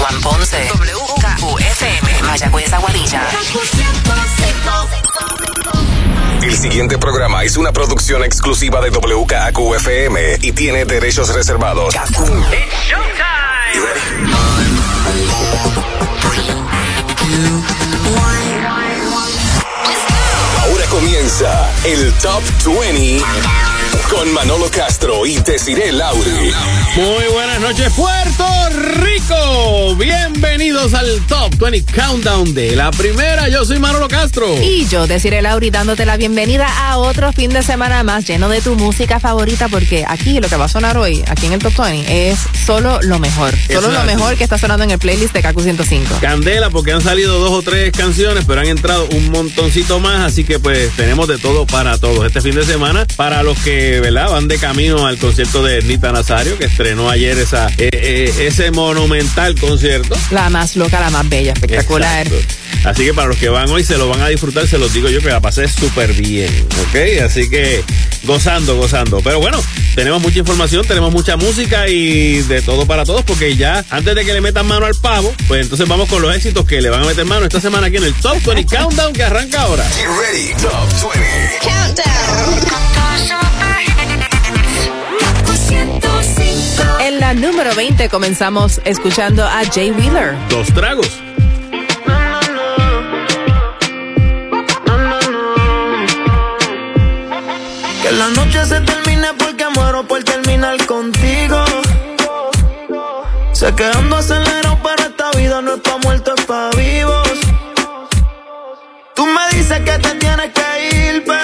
Juan Ponce. WKQFM. Mayagüez Aguadilla. El siguiente programa es una producción exclusiva de WKQFM y tiene derechos reservados. You ready? Ahora comienza el Top 20 con Manolo Castro y Desiree Lauri. Muy buenas noches, Puerto Rico. Bienvenidos al Top 20 Countdown de la primera. Yo soy Manolo Castro. Y yo, Desiree Lauri, dándote la bienvenida a otro fin de semana más lleno de tu música favorita, porque aquí lo que va a sonar hoy, aquí en el Top 20, es solo lo mejor. Solo lo mejor que está sonando en el playlist de KQ 105. Candela, porque han salido dos o tres canciones, pero han entrado un montoncito más, así que pues tenemos de todo para todos este fin de semana. Para los que, ¿verdad? Van de camino al concierto de Nita Nazario, que estrenó ayer esa, eh, eh, ese monumental concierto. La más loca, la más bella, espectacular. Exacto. Así que para los que van hoy se lo van a disfrutar, se los digo yo que la pasé súper bien, ¿ok? Así que gozando, gozando. Pero bueno, tenemos mucha información, tenemos mucha música y de todo para todos, porque ya antes de que le metan mano al pavo, pues entonces vamos con los éxitos que le van a meter mano esta semana aquí en el Top 20 Countdown que arranca ahora. Get ready, Top 20. En la número 20 comenzamos escuchando a Jay Wheeler. Dos tragos. Que la noche se termine porque muero por terminar contigo. Sé que ando acelerado, pero esta vida no es pa' muertos, es pa' vivos. Tú me dices que te tienes que ir, pero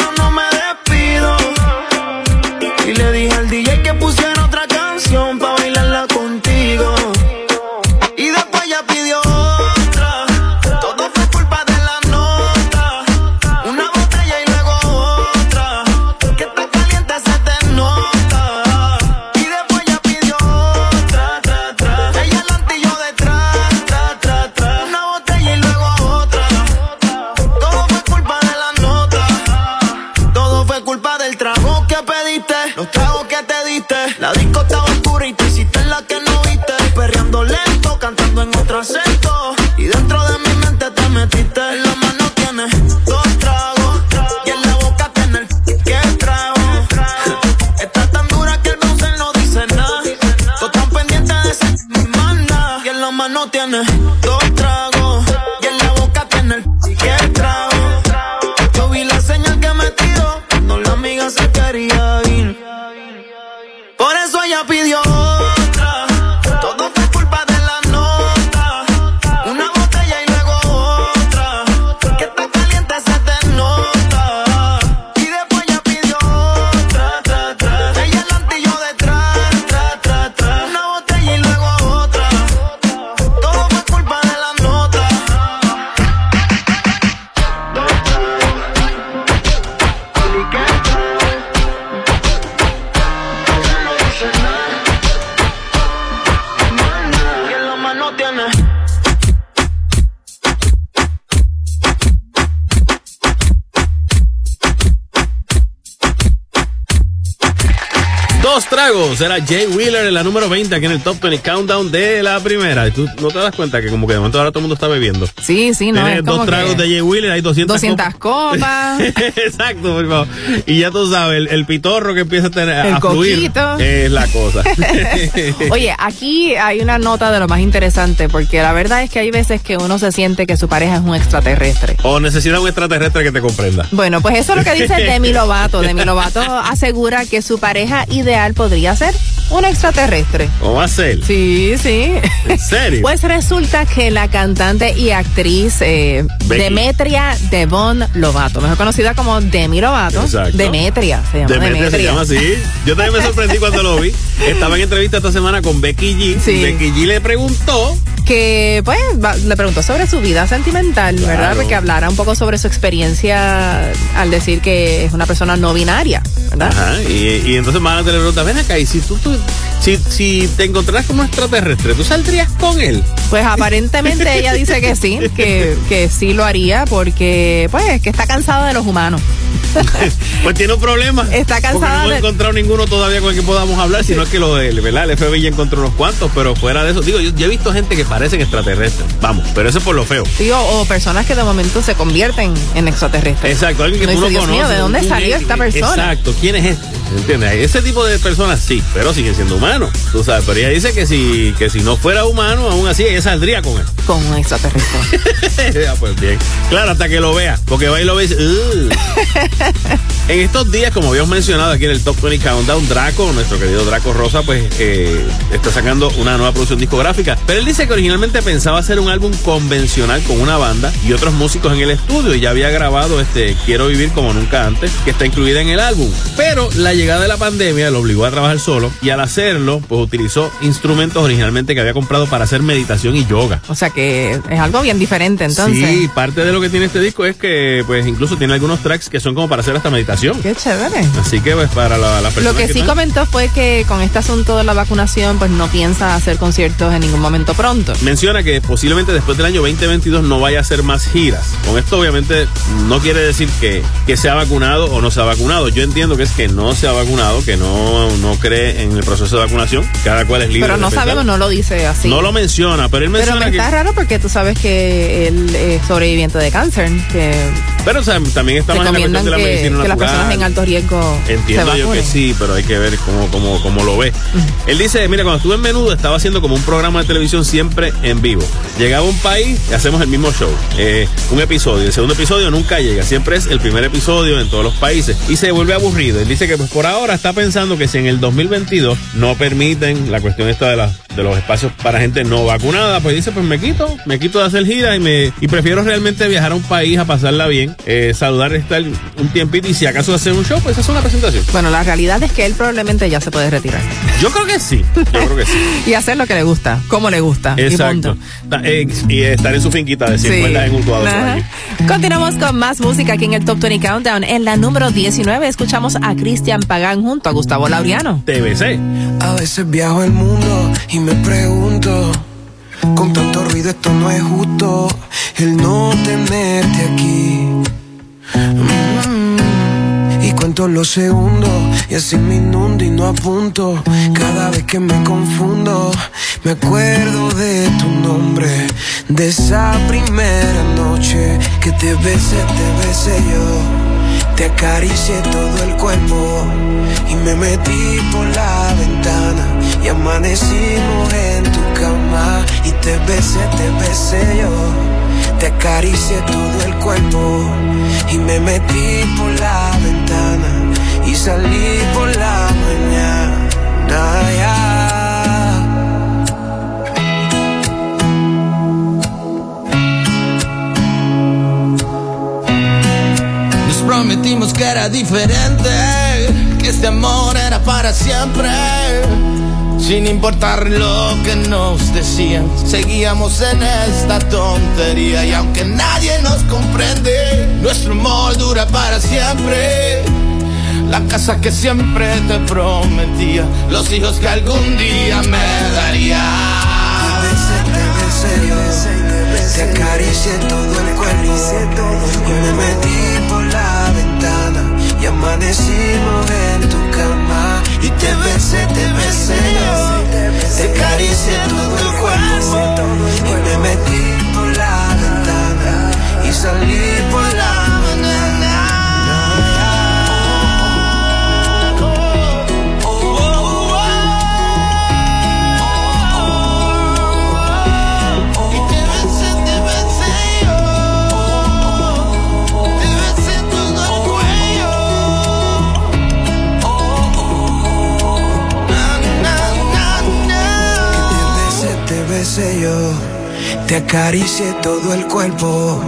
Tragos. Era Jay Wheeler en la número 20 aquí en el Top 20 Countdown de la primera. Y tú no te das cuenta que como que de momento ahora todo el mundo está bebiendo. Sí, sí, no Tienes es como dos tragos que de Jay Wheeler, hay 200, 200 copas. Exacto, por favor. Y ya tú sabes, el, el pitorro que empieza a tener El a fluir es la cosa. Oye, aquí hay una nota de lo más interesante, porque la verdad es que hay veces que uno se siente que su pareja es un extraterrestre. o necesita un extraterrestre que te comprenda. Bueno, pues eso es lo que dice Demi Lovato. Demi Lovato asegura que su pareja ideal podría ser Twitter un extraterrestre. ¿Cómo va a ser? Sí, sí. ¿En serio? Pues resulta que la cantante y actriz eh. Demetria Devon Lovato, mejor conocida como Demi Lovato. Exacto. Demetria, se llama Demetria Demetria. se llama así. Yo también me sorprendí cuando lo vi. Estaba en entrevista esta semana con Becky G. Sí. Becky G le preguntó que pues va- le preguntó sobre su vida sentimental, ¿verdad? Porque hablara un poco sobre su experiencia al decir que es una persona no binaria, ¿verdad? Ajá, y, y entonces Mana te le pregunta, ven acá, y si tú, tú- si, si te encontraras con un extraterrestre, ¿tú saldrías con él? Pues aparentemente ella dice que sí, que, que sí lo haría porque pues que está cansada de los humanos. pues tiene un problema. Está cansada no de- encontrado ninguno todavía con el que podamos hablar, sino es que lo del, ¿verdad? El FBI ya encontró unos cuantos, pero fuera de eso, digo, yo, yo he visto gente que parecen extraterrestres. Vamos, pero eso es por lo feo. Sí, o, o personas que de momento se convierten en extraterrestres. Exacto, alguien que Uno tú no dice, Dios mío, conoces. ¿de dónde ¿Quién salió es? esta persona? Exacto, ¿quién es este? ¿Entiendes? Ese tipo de personas sí, pero siendo humanos, tú sabes. Pero ella dice que si, que si no fuera humano, aún así ella saldría con él. Con un extraterrestre. Pues bien. Claro, hasta que lo vea, porque va y lo ve y dice, "Ugh". En estos días, como habíamos mencionado aquí en el Top 20 Countdown, Draco, nuestro querido Draco Rosa, pues eh, está sacando una nueva producción discográfica. Pero él dice que originalmente pensaba hacer un álbum convencional con una banda y otros músicos en el estudio y ya había grabado este Quiero Vivir como nunca antes, que está incluida en el álbum. Pero la llegada de la pandemia lo obligó a trabajar solo y al hacerlo, pues utilizó instrumentos originalmente que había comprado para hacer meditación y yoga. o sea que es algo bien diferente entonces. Sí, parte de lo que tiene este disco es que, pues, incluso tiene algunos tracks que son como para hacer hasta meditación. Qué chévere. Así que, pues, para la, las personas Lo que sí comentó fue que con este asunto de la vacunación, pues no piensa hacer conciertos en ningún momento pronto. Menciona que posiblemente después del año 2022 no vaya a hacer más giras. Con esto obviamente no quiere decir que, que se ha vacunado o no se ha vacunado. Yo entiendo que es que no se ha vacunado, que no, no cree en el proceso de vacunación. Cada cual es libre. Pero no sabemos, no lo dice así. No lo menciona, pero él Pero menciona me que... está raro porque tú sabes que él es sobreviviente de cáncer, que Pero o sea, también está más en la cuestión de la que, medicina que las personas en alto riesgo Entiendo se yo que sí, pero hay que ver cómo, cómo, cómo lo ve. Él dice, mira, cuando estuve en Menudo estaba haciendo como un programa de televisión siempre en vivo. Llegaba a un país y hacemos el mismo show. Eh, un episodio. El segundo episodio nunca llega. Siempre es el primer episodio en todos los países. Y se vuelve aburrido. Él dice que pues, por ahora está pensando que si en el 2022 no permiten la cuestión esta de, las de los espacios para gente no vacunada, pues dice, pues me quito, me quito de hacer gira y me y prefiero realmente viajar a un país a pasarla bien, eh, saludar, estar un tiempito y si acaso hacer un show, pues hacer una presentación. Bueno, la realidad es que él probablemente ya se puede retirar Yo creo que sí, yo creo que sí. y hacer lo que le gusta, como le gusta. y Exacto. eh, Y, estar en su finquita de 100 Sí. en Ajá. allí. Continuamos con más música aquí en el Top 20 Countdown. En la número 19 escuchamos a Cristian Pagán junto a Gustavo Laureano. TBC. A veces viajo el mundo y me pregunto, con tanto ruido esto no es justo, el no tenerte aquí. Mm, Y cuento los segundos y así me inundo y no apunto. Cada vez que me confundo, me acuerdo de tu nombre, de esa primera noche que te besé, te besé yo. Te acaricié todo el cuerpo y me metí por la ventana y amanecimos en tu cama y te besé, te besé yo. Te acaricié todo el cuerpo y me metí por la ventana y salí por la mañana. Prometimos que era diferente, que este amor era para siempre. Sin importar lo que nos decían, seguíamos en esta tontería. Y aunque nadie nos comprende, nuestro amor dura para siempre. La casa que siempre te prometía, los hijos que algún día me daría. Te besé, te besé yo, todo el cuerpo y me metí por la amanecimos en tu cama. Y te besé, te besé te acaricié todo el cuerpo besé, yo, te acaricié todo el cuerpo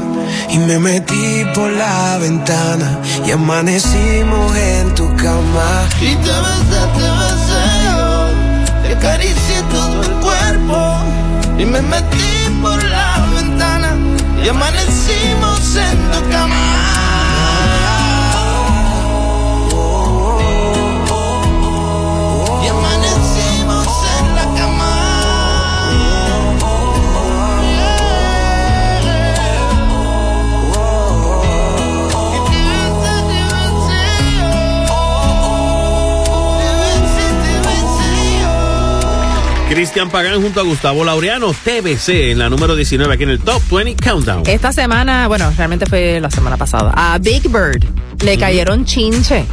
y me metí por la ventana y amanecimos en tu cama. Y te besé, te besé yo. Te acaricié todo el cuerpo. Y me metí por la ventana. Y amanecimos en tu cama. Cristian Pagán junto a Gustavo Laureano, TBC, en la número 19 aquí en el Top 20 Countdown. Esta semana, bueno, realmente fue la semana pasada, a Big Bird le cayeron chinche.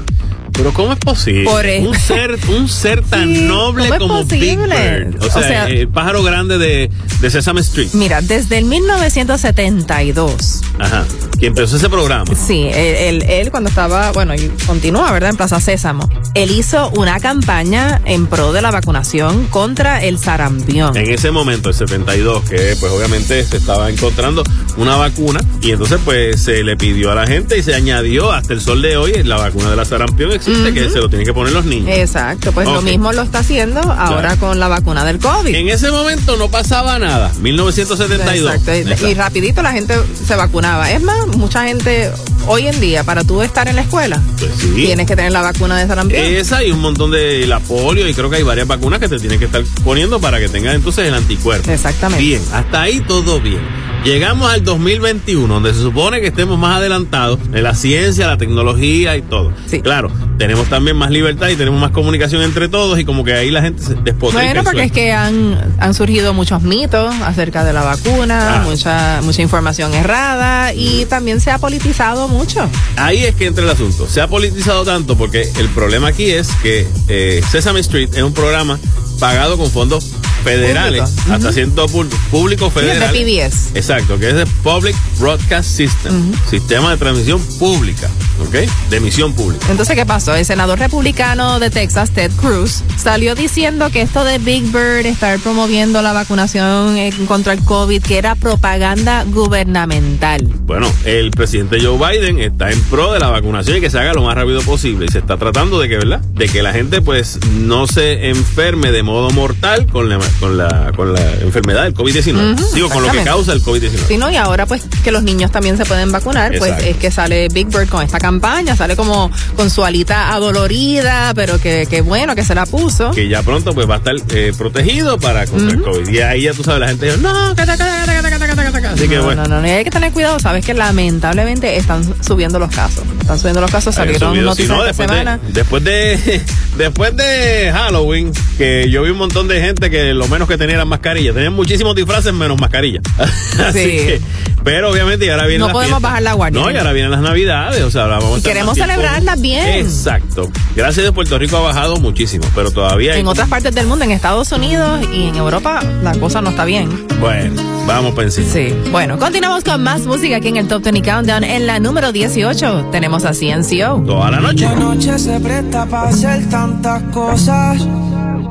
Pero ¿cómo es posible? Por un ser, un ser tan Sí, noble ¿cómo es como Big? Bird. O O sea, el pájaro grande de, de Sesame Street. Mira, desde el 1972, Ajá. Que empezó ese programa. sí, él, él- él cuando estaba, bueno, y continúa, ¿verdad? En Plaza Sésamo, él hizo una campaña en pro de la vacunación contra el sarampión. En ese momento, el 72, que pues obviamente se estaba encontrando una vacuna y entonces pues se le pidió a la gente y se añadió hasta el sol de hoy la vacuna de la sarampión existe que se lo tienen que poner los niños. Exacto, pues lo mismo lo está haciendo ahora Claro. con la vacuna del COVID. En ese momento no pasaba nada, 1972. Exacto. Y- Exacto. Y rapidito la gente se vacunaba. Es más, mucha gente hoy en día, para tú estar en la escuela, Pues sí. tienes que tener la vacuna de sarampión. Esa y un montón de la polio y creo que hay varias vacunas que te tienen que estar poniendo para que tengas entonces el anticuerpo. Exactamente. Bien, hasta ahí todo bien. Llegamos al 2021, donde se supone que estemos más adelantados en la ciencia, la tecnología y todo. Sí. Claro, tenemos también más libertad y tenemos más comunicación entre todos y como que ahí la gente se despotrica Bueno, porque es que han, han surgido muchos mitos acerca de la vacuna, Ah. mucha mucha información errada y también se ha politizado mucho. Ahí es que entra el asunto. Se ha politizado tanto porque el problema aquí es que eh, Sesame Street es un programa pagado con fondos federales, hasta cierto pu- público Sí, es federal. de PBS. Exacto, que es de Public Broadcast System, sistema de transmisión pública, ¿ok? De emisión pública. Entonces, ¿qué pasó? El senador republicano de Texas, Ted Cruz, salió diciendo que esto de Big Bird, estar promoviendo la vacunación contra el COVID, que era propaganda gubernamental. Bueno, el presidente Joe Biden está en pro de la vacunación y que se haga lo más rápido posible. Y se está tratando de que, ¿verdad? De que la gente pues no se enferme de modo mortal con la, con la, con la enfermedad del COVID-19. Ujú, Digo, con lo que causa el COVID-19. Sí, ¿no? Y ahora pues que los niños también se pueden vacunar, pues es que sale Big Bird con esta campaña, sale como con su alita adolorida, pero que, que bueno que se la puso. Que ya pronto pues va a estar eh, protegido para contra el COVID. Y ahí ya tú sabes, la gente dice, no, cata, cata, cata, cata, cata, cata". Así que no, bueno. no, no, no, y hay que tener cuidado, sabes que lamentablemente están subiendo los casos. Están subiendo los casos, salieron subido, si noticias no, después semana. de, después de después de Halloween, que yo vi un montón de gente que lo menos que tenía eran mascarillas. Tenían muchísimos disfraces menos mascarillas. Así Sí. que, pero obviamente y ahora vienen No las podemos fiestas. bajar la guardia. No, y ahora vienen las navidades, o sea, ahora vamos Y queremos celebrarlas bien. Exacto. Gracias a Dios, Puerto Rico ha bajado muchísimo, pero todavía hay En otras partes del mundo, en Estados Unidos y en Europa, la cosa no está bien. Bueno, vamos para encima. Sí. Bueno, continuamos con más música aquí en el Top 20 Countdown. En la número 18 tenemos a CNCO. Toda la noche. La noche se presta para hacer tantas cosas.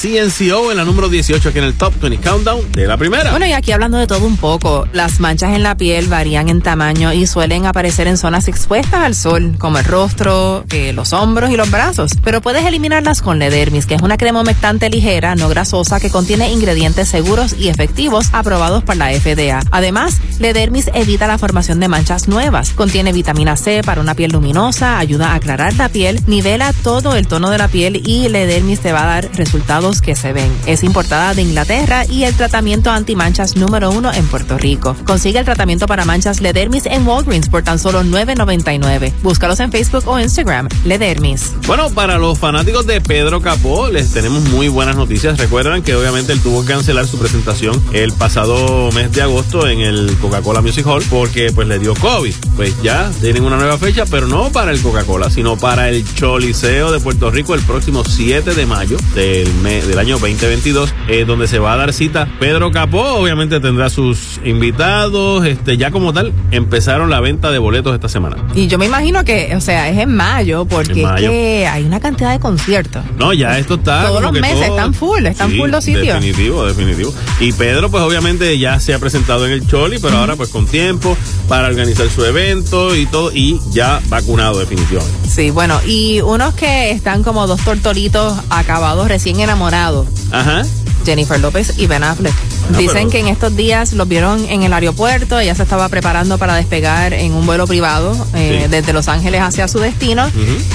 CNCO en la número 18 aquí en el Top 20 Countdown de la primera. Bueno, y aquí hablando de todo un poco, las manchas en la piel varían en tamaño y suelen aparecer en zonas expuestas al sol, como el rostro, eh, los hombros y los brazos. Pero puedes eliminarlas con Ledermis, que es una crema humectante ligera, no grasosa, que contiene ingredientes seguros y efectivos aprobados por la FDA. Además, Ledermis evita la formación de manchas nuevas. Contiene vitamina C para una piel luminosa, ayuda a aclarar la piel, nivela todo el tono de la piel y Ledermis te va a dar resultados que se ven. Es importada de Inglaterra y el tratamiento antimanchas número uno en Puerto Rico. Consigue el tratamiento para manchas Ledermis en Walgreens por tan solo $9.99. Búscalos en Facebook o Instagram. Ledermis. Bueno, para los fanáticos de Pedro Capó, les tenemos muy buenas noticias. Recuerdan que obviamente él tuvo que cancelar su presentación el pasado mes de agosto en el Coca-Cola Music Hall porque pues le dio COVID. Pues ya tienen una nueva fecha, pero no para el Coca-Cola, sino para el Choliseo de Puerto Rico el próximo 7 de mayo del, mes, del año 2022, eh, donde se va a dar cita Pedro Capó. Obviamente tendrá sus invitados. Este, ya como tal, empezaron la venta de boletos esta semana. Y yo me imagino que, o sea, es en mayo, porque En mayo. Es que hay una cantidad de conciertos. No, ya esto está. Todos los meses todo- están full, están Sí, full los sitios. Definitivo, definitivo. Y Pedro, pues obviamente ya se ha presentado en el Choli, pero ahora pues con tiempo para organizar su evento y todo, y ya vacunado definitivamente. Sí, bueno, y unos que están como dos tortolitos acabados recién enamorados. Ajá. Jennifer López y Ben Affleck. Ah, Dicen pero- que en estos días los vieron en el aeropuerto, ella se estaba preparando para despegar en un vuelo privado eh, Sí. desde Los Ángeles hacia su destino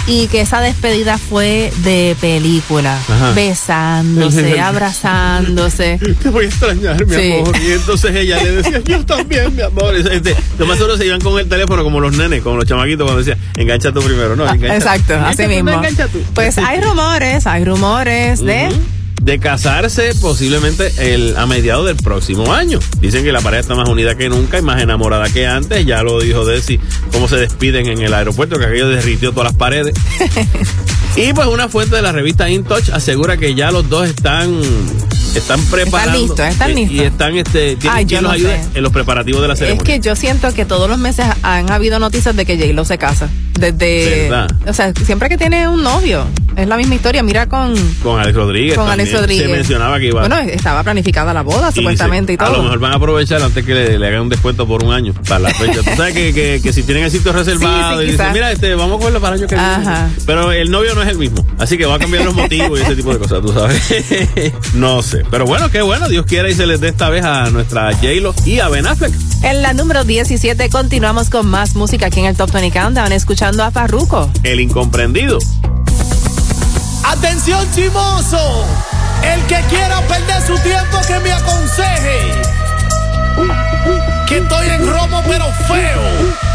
y que esa despedida fue de película, Ajá. besándose, abrazándose. Te voy a extrañar, mi Sí. amor. Y entonces ella le decía, yo también, mi amor. Este, lo más seguro se iban con el teléfono como los nenes, como los chamaquitos cuando decía, engancha tú primero, ¿no? engancha- Exacto, engancha así tú, mismo. tú. Pues hay rumores, hay rumores de casarse posiblemente el, a mediados del próximo año. Dicen que la pareja está más unida que nunca y más enamorada que antes. Ya lo dijo Desi, cómo se despiden en el aeropuerto, que aquello derritió todas las paredes. y pues una fuente de la revista In Touch asegura que ya los dos están están preparando listos, están y- listos. y están este tienen Ay, quien los no ayude sé. en los preparativos de la Es ceremonia. que yo siento que todos los meses han habido noticias de que J-Lo se casa. Desde. ¿Verdad? O sea, siempre que tiene un novio. Es la misma historia. Mira con. con Alex Rodríguez Con Alex Rodríguez. se mencionaba que iba Bueno, estaba planificada la boda, y supuestamente, y todo. A lo mejor van a aprovechar antes que le, le hagan un descuento por un año para la fecha. Tú sabes que, que, que si tienen el sitio reservado Sí, sí, y dicen, mira, este, vamos a cogerlo para el año que viene. Ajá. Pero el novio no es el mismo. Así que va a cambiar los motivos y ese tipo de cosas, tú sabes. no sé. Pero bueno, qué bueno. Dios quiera y se les dé esta vez a nuestra J-Lo y a Ben Affleck. En la número 17 continuamos con más música aquí en el Top 20 Countdown, escuchando a Farruko. El incomprendido. Atención chimoso, el que quiera perder su tiempo que me aconseje. Que estoy en romo pero feo,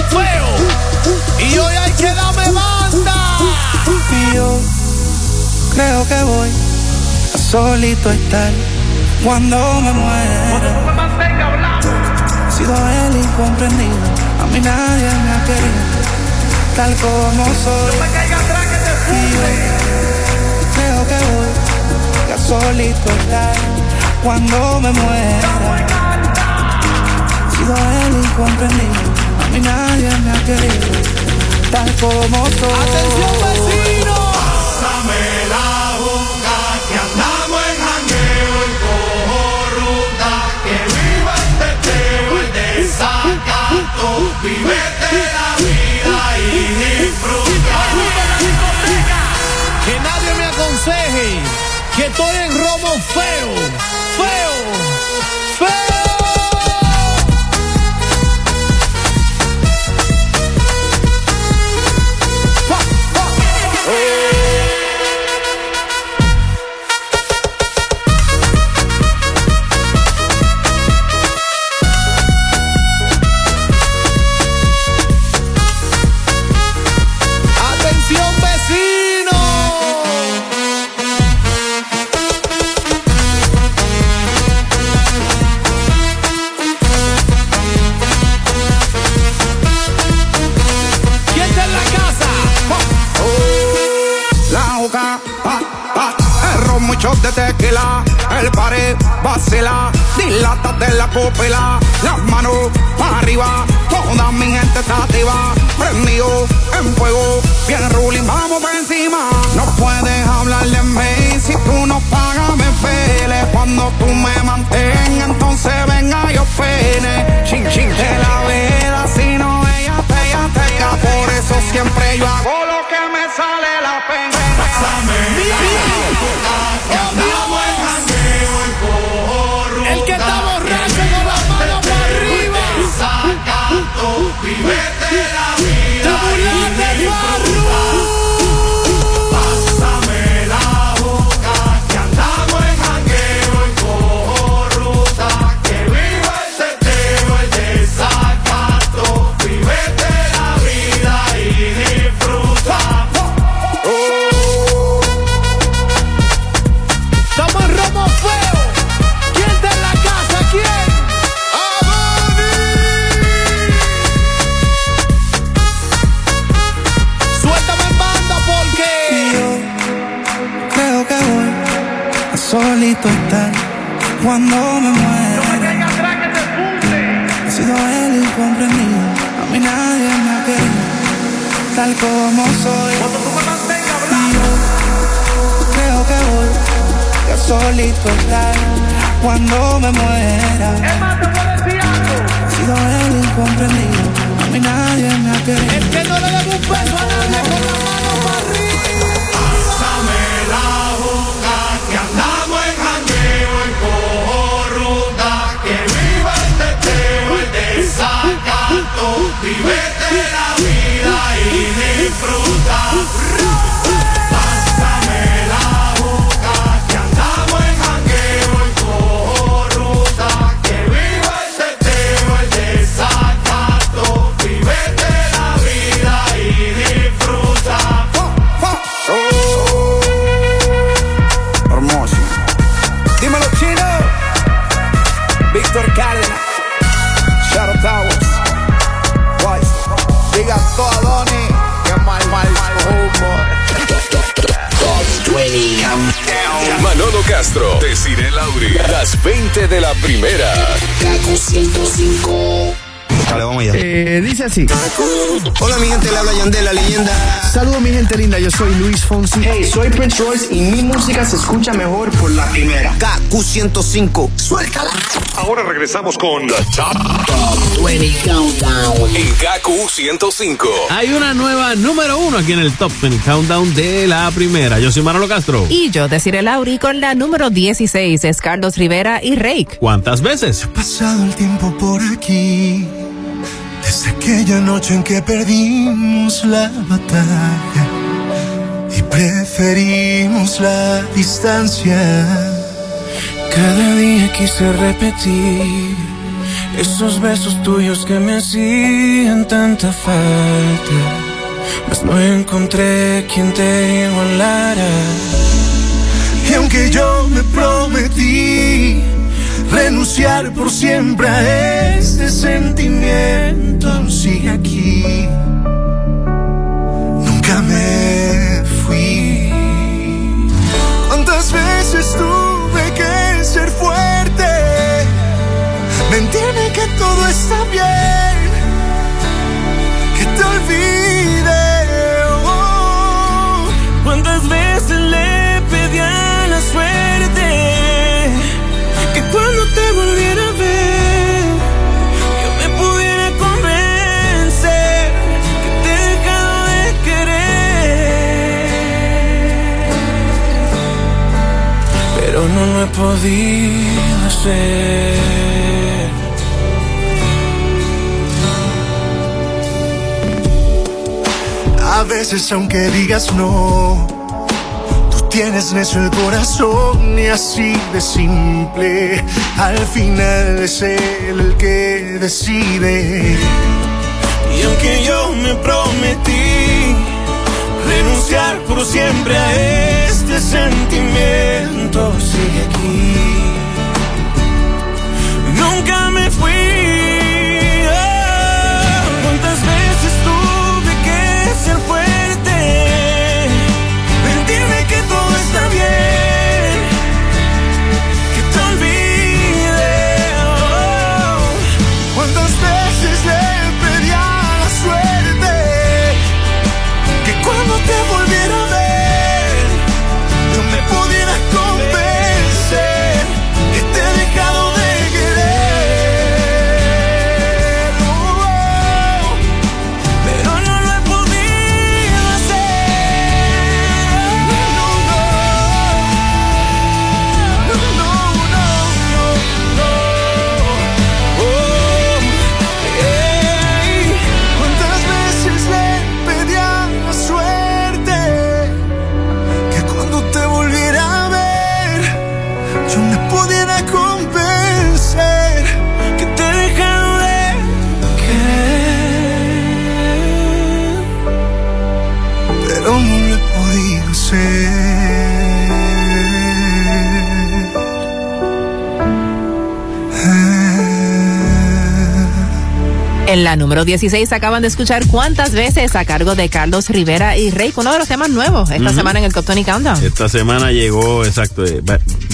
feo. Y hoy hay que darme banda. Y yo creo que voy a solito estar cuando me muera. Sido el incomprendido, a mí nadie me ha querido, tal como soy. Y yo creo que voy a solito estar cuando me muera. He sido el incomprendido, a mí nadie me ha querido, tal como soy. Atención vecino. Que nadie me aconseje que estoy en romo feo, feo, feo. Luis Fonsi. Hey, soy Prince Royce y mi música se escucha mejor por la primera. KQ105. Suéltala. Ahora regresamos con The Top, 20 Countdown. en KQ 105. Hay una nueva número uno aquí en el Top 20 Countdown de la primera. Yo soy Manolo Castro. Y yo, Desiree Lauri, con la número 16, es Carlos Rivera y Rake. ¿Cuántas veces? pasado el tiempo por aquí. Desde aquella noche en que perdimos la batalla preferimos la distancia. Cada día quise repetir esos besos tuyos que me hacían tanta falta. Mas no encontré quien te igualara. Y aunque yo me prometí renunciar por siempre a este sentimiento, sigue aquí. Nunca me veces tuve que ser fuerte? Mentirme que todo está bien, que te olvide. oh. ¿Cuántas veces no lo he podido hacer. A veces aunque digas no, tú tienes necio el corazón y así de simple. Al final es el que decide. Y aunque yo me prometí renunciar por siempre a este sentimiento, En la número 16 acaban de escuchar cuántas veces a cargo de Carlos Rivera y Rey, uno de los temas nuevos esta semana en el Top 20 Countdown. Esta semana llegó, exacto, eh,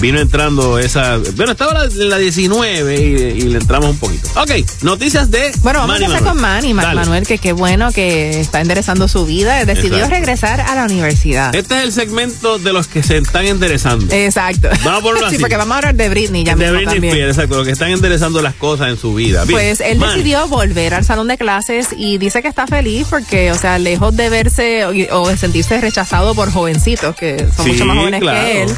vino entrando esa... Bueno, estaba la- en la 19 y, y le entramos un poquito. Ok, noticias de Bueno, vamos Manny a empezar con. Manny. Manuel, que qué bueno que está enderezando su vida. Decidió Exacto. regresar a la universidad. Este es el segmento de los que se están enderezando. Exacto. Vamos a ponerlo Sí, así. porque vamos a hablar de Britney ya de mismo Britney también. Spears, exacto, los que están enderezando las cosas en su vida. Bien, Pues él Manny. decidió volver al salón de clases y dice que está feliz porque, o sea, lejos de verse o, o de sentirse rechazado por jovencitos que son Sí, mucho más jóvenes claro. que él,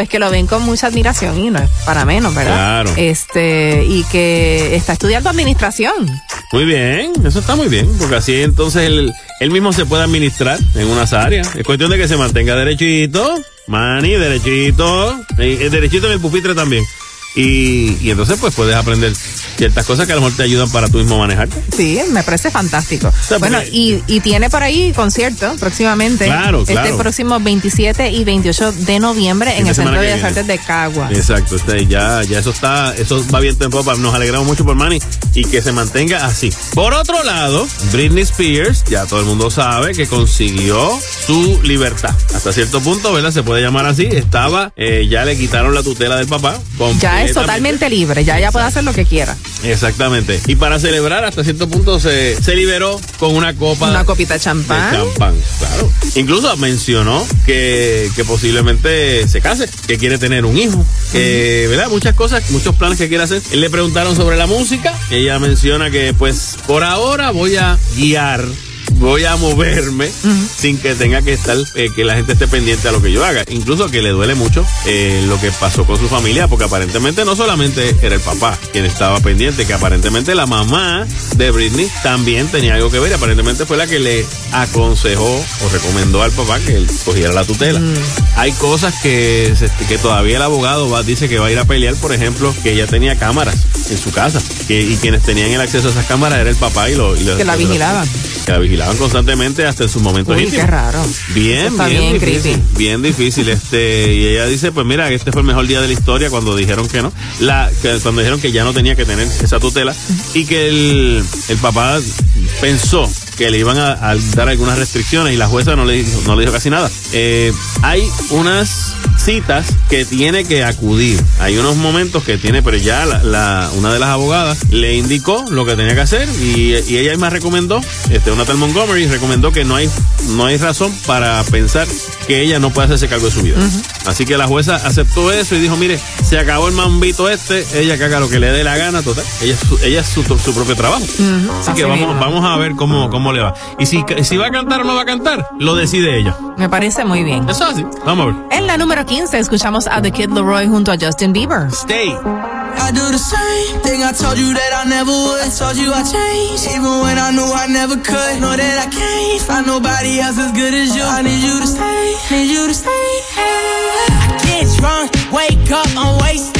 pues que lo ven con mucha admiración y no es para menos, ¿verdad? Claro. Este, y que está estudiando administración. Muy bien, eso está muy bien, porque así entonces él, él mismo se puede administrar en unas áreas. Es cuestión de que se mantenga derechito, Manny, derechito, eh, eh, derechito en el pupitre también. Y, y entonces pues puedes aprender ciertas cosas que a lo mejor te ayudan para tú mismo manejarte. Sí, me parece fantástico. sea, bueno, porque- y, y tiene por ahí concierto próximamente. Claro, claro. Este próximo 27 y 28 de noviembre en el Centro de viene. Artes de Cagua. Exacto, este, ya, ya eso está, eso va bien en popa. Nos alegramos mucho por Manny y que se mantenga así. Por otro lado, Britney Spears, ya todo el mundo sabe que consiguió su libertad. Hasta cierto punto, ¿verdad? Se puede llamar así. Estaba, eh, ya le quitaron la tutela del papá. Ya es totalmente libre, ya ella puede hacer lo que quiera. Exactamente. Y para celebrar, hasta cierto punto se, se liberó con una copa Una copita de de champán. champán. Claro. Incluso mencionó que, que posiblemente se case, que quiere tener un hijo, que, ¿verdad? Muchas cosas, muchos planes que quiere hacer. Le preguntaron sobre la música. Ella menciona que, pues, por ahora voy a guiar. Voy a moverme sin que tenga que estar, eh, que la gente esté pendiente a lo que yo haga. Incluso que le duele mucho eh, lo que pasó con su familia, porque aparentemente no solamente era el papá quien estaba pendiente, que aparentemente la mamá de Britney también tenía algo que ver. Aparentemente fue la que le aconsejó o recomendó al papá que él cogiera la tutela. Hay cosas que, se- que todavía el abogado va, dice que va a ir a pelear, por ejemplo, que ella tenía cámaras en su casa que, y quienes tenían el acceso a esas cámaras era el papá y, lo, y los- Que la vigilaban. Que la vigilaban constantemente hasta en sus momentos Uy, íntimos. qué raro. Bien, bien, bien difícil. creepy. Bien difícil. Este, y ella dice, pues mira, este fue el mejor día de la historia cuando dijeron que no. La, que, cuando dijeron que ya no tenía que tener esa tutela y que el, el papá pensó que le iban a, a dar algunas restricciones y la jueza no le, dijo- no le dijo casi nada. Eh, hay unas citas que tiene que acudir. Hay unos momentos que tiene, pero ya la, la- una de las abogadas le indicó lo que tenía que hacer y, y ella misma recomendó, este, una tal Montgomery recomendó que no hay, no hay razón para pensar que ella no puede hacerse cargo de su vida. Así que la jueza aceptó eso y dijo, mire, se acabó el mambito este, ella que haga lo que le dé la gana, total. Ella, es su- ella es su, su propio trabajo. Así que vamos, vamos a ver cómo, cómo le va. Y si, si va a cantar o no va a cantar, lo decide ella. Me parece muy bien. Eso así. Vamos a ver. En la número 15 escuchamos a The Kid Leroy junto a Justin Bieber. Stay. I do the same thing I told you that I never would. I told you I changed, even when I knew I never could. Know that I can't find nobody else as good as you. I need you to stay, need you to stay. I get drunk, wake up, I'm wasted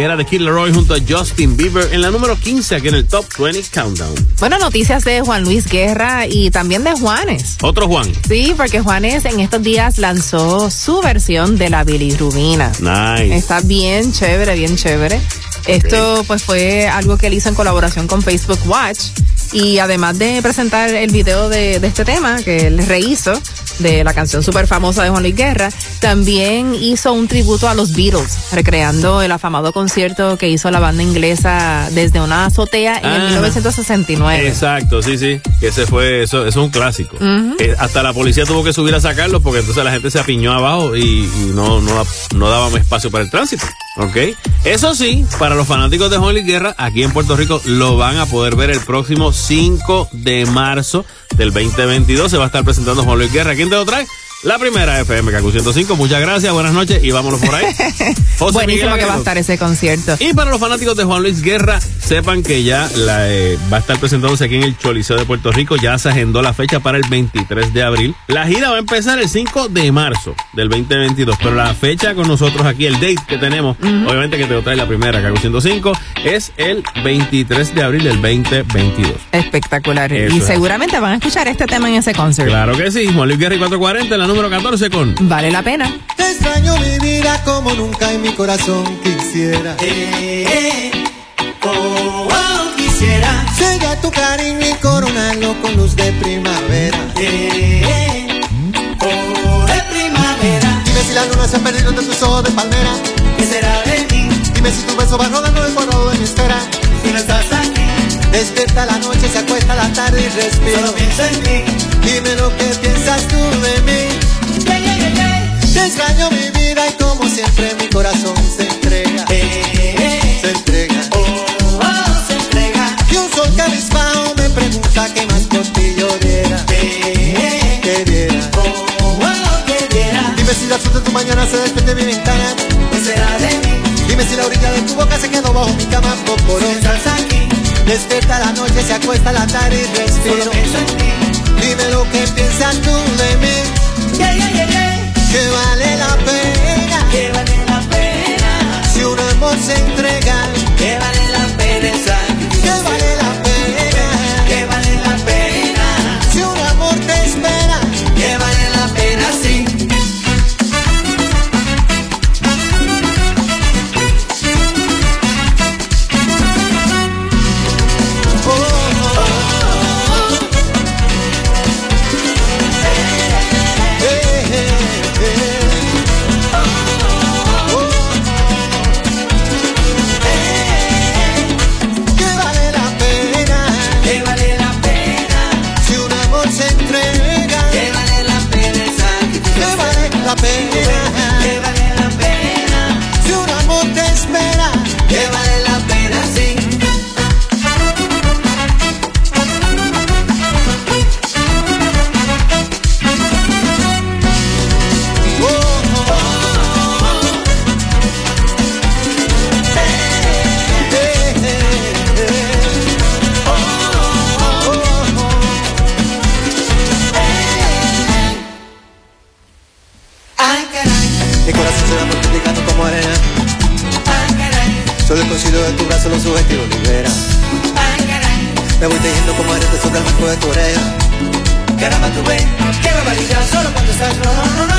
Era de Kid Leroy junto a Justin Bieber en la número 15 aquí en el Top 20 Countdown. Bueno, noticias de Juan Luis Guerra y también de Juanes. Otro Juan. Sí, porque Juanes en estos días lanzó su versión de la bilirrubina. Nice. Está bien chévere, bien chévere. Esto pues fue algo que él hizo en colaboración con Facebook Watch y además de presentar el video de, de este tema que él rehizo de la canción súper famosa de Juan Luis Guerra, también hizo un tributo a los Beatles, recreando el afamado concierto que hizo la banda inglesa desde una azotea en el Ah. 1969. Exacto, sí, sí. Ese fue, eso, eso es un clásico. Eh, hasta la policía tuvo que subir a sacarlo porque entonces la gente se apiñó abajo y, y no, no, no daba espacio para el tránsito. ¿Ok? Eso sí, para los fanáticos de Luis Guerra, aquí en Puerto Rico lo van a poder ver el próximo 5 de marzo del 2022. Se va a estar presentando Luis Guerra. ¿Quién te lo trae? La primera FM KQ 105. Muchas gracias, buenas noches y vámonos por ahí. José Buenísimo que va a estar ese concierto. Y para los fanáticos de Juan Luis Guerra, sepan que ya la, eh, va a estar presentándose aquí en el Choliseo de Puerto Rico. Ya se agendó la fecha para el 23 de abril. La gira va a empezar el 5 de marzo del 2022. Pero la fecha con nosotros aquí, el date que tenemos, obviamente que te lo trae la primera, KQ 105, es el 23 de abril del 2022. Espectacular. Eso y es. seguramente van a escuchar este tema en ese concierto. Claro que sí. Juan Luis Guerra y 440, la número 14 con... Vale la pena. Te extraño mi vida como nunca en mi corazón quisiera. Oh, oh, quisiera. Sella tu cariño y coronarlo con luz de primavera. Oh, de primavera. Dime si la luna se ha perdido entre tus ojos de palmera. ¿Qué será de mí? Dime si tu beso va rodando el cuadrado de mi esfera. Si no estás aquí, Despierta la noche, se acuesta la tarde y respiro. solo pienso en ti. Dime lo que piensas tú de mí. Yeah, yeah, yeah. Te extraño mi vida y como siempre mi corazón se entrega. Se entrega. Oh, oh, se entrega. Y un sol cabizbajo me pregunta qué más por ti yo diera. Que diera. Oh, oh, que diera. Dime si la luz de tu mañana se despide de mi ventana. Dime si la orilla de tu boca se quedó bajo mi cama Si poporón. no estás aquí, Despierta la noche, se acuesta la tarde y solo respiro. pienso en ti. Dime lo que piensas tú de mí. Yeah, yeah, yeah, yeah. Que vale la pena Que vale la pena. si un amor se entrega. Que vale la pena de tu oreja. Caramba, tú ves. Qué barbaridad. Solo cuando estás.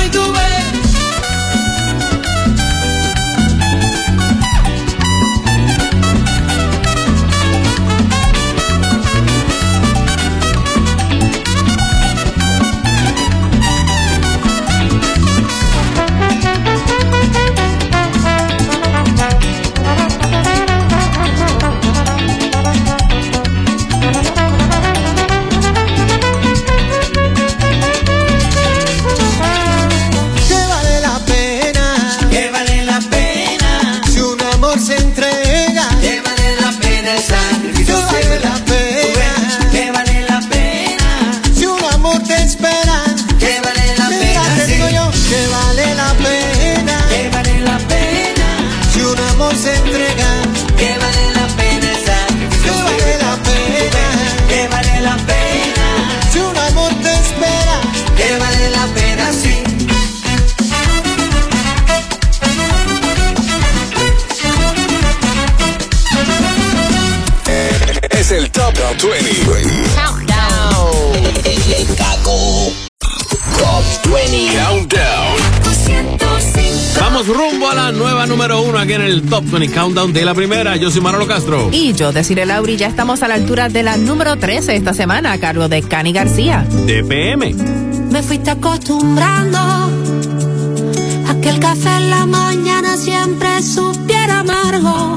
Aquí en el Top 20 Countdown de la primera. Yo soy Manolo Castro. Y yo, Desiree Lauri, ya estamos a la altura de la número 13 esta semana a cargo de Cani García. DPM. Me fuiste acostumbrando a que el café en la mañana siempre supiera amargo.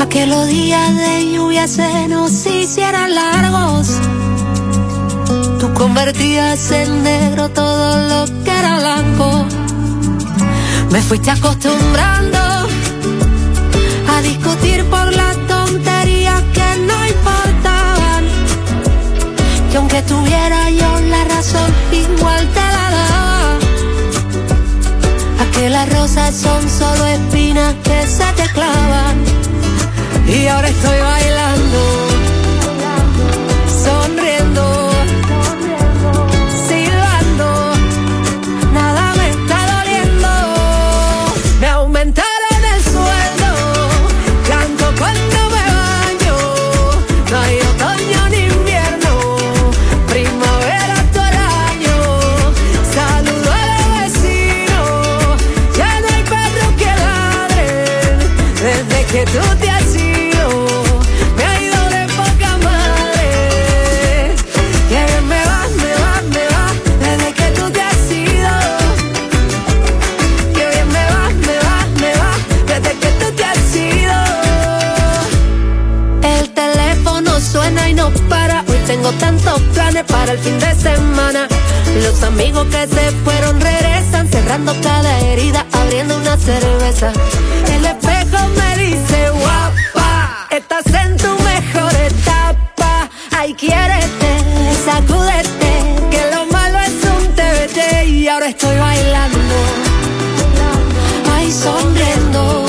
A que los días de lluvia se nos hicieran largos. Tú convertías en negro todo lo que era blanco. Me fuiste acostumbrando a discutir por las tonterías que no importaban. Que aunque tuviera yo la razón, igual te la daba. A que las rosas son solo espinas que se te clavan. Y ahora estoy bailando, que tú te has ido. Me ha ido de poca madre. Que bien me va, me va, me va. Desde que tú te has ido. Que bien me va, me va, me va, desde que tú te has ido. El teléfono suena y no para. Hoy tengo tantos planes para el fin de semana. Los amigos que se fueron regresan, cerrando cada herida, abriendo una cerveza. El me dice, guapa, estás en tu mejor etapa. Ay, quiérete, sacúdete, que lo malo es un TBT y ahora estoy bailando. Ay, sonriendo,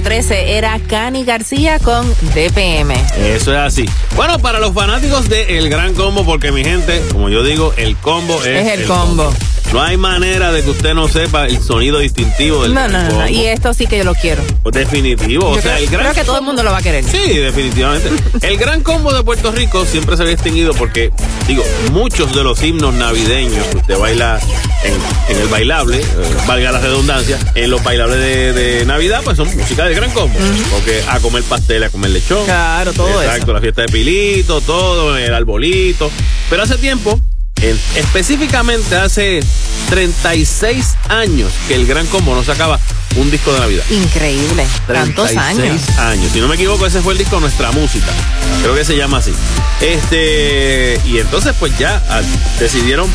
número 13 era Cani García con DPM. Eso es así. Bueno, para los fanáticos de El Gran Combo, porque mi gente, como yo digo, el combo es, Es el combo. No hay manera de que usted no sepa el sonido distintivo del No, no, no. Y esto sí que yo lo quiero. Pues Definitivo. o Yo sea, creo, el gran creo que todo el mundo lo va a querer. Sí, definitivamente. El gran combo de Puerto Rico siempre se había distinguido porque, digo, muchos de los himnos navideños que usted baila en, en el bailable, eh, valga la redundancia, en los bailables de, de Navidad, pues son música del gran combo. Porque a comer pastel, a comer lechón. Claro, todo Exacto, la fiesta de Pilito, todo, el arbolito. Pero hace tiempo, específicamente hace 36 años que el gran combo no sacaba un disco de Navidad. Increíble. Tantos 36 años. años. Si no me equivoco, ese fue el disco Nuestra Música. Creo que se llama así. Este, y entonces pues ya ah, decidieron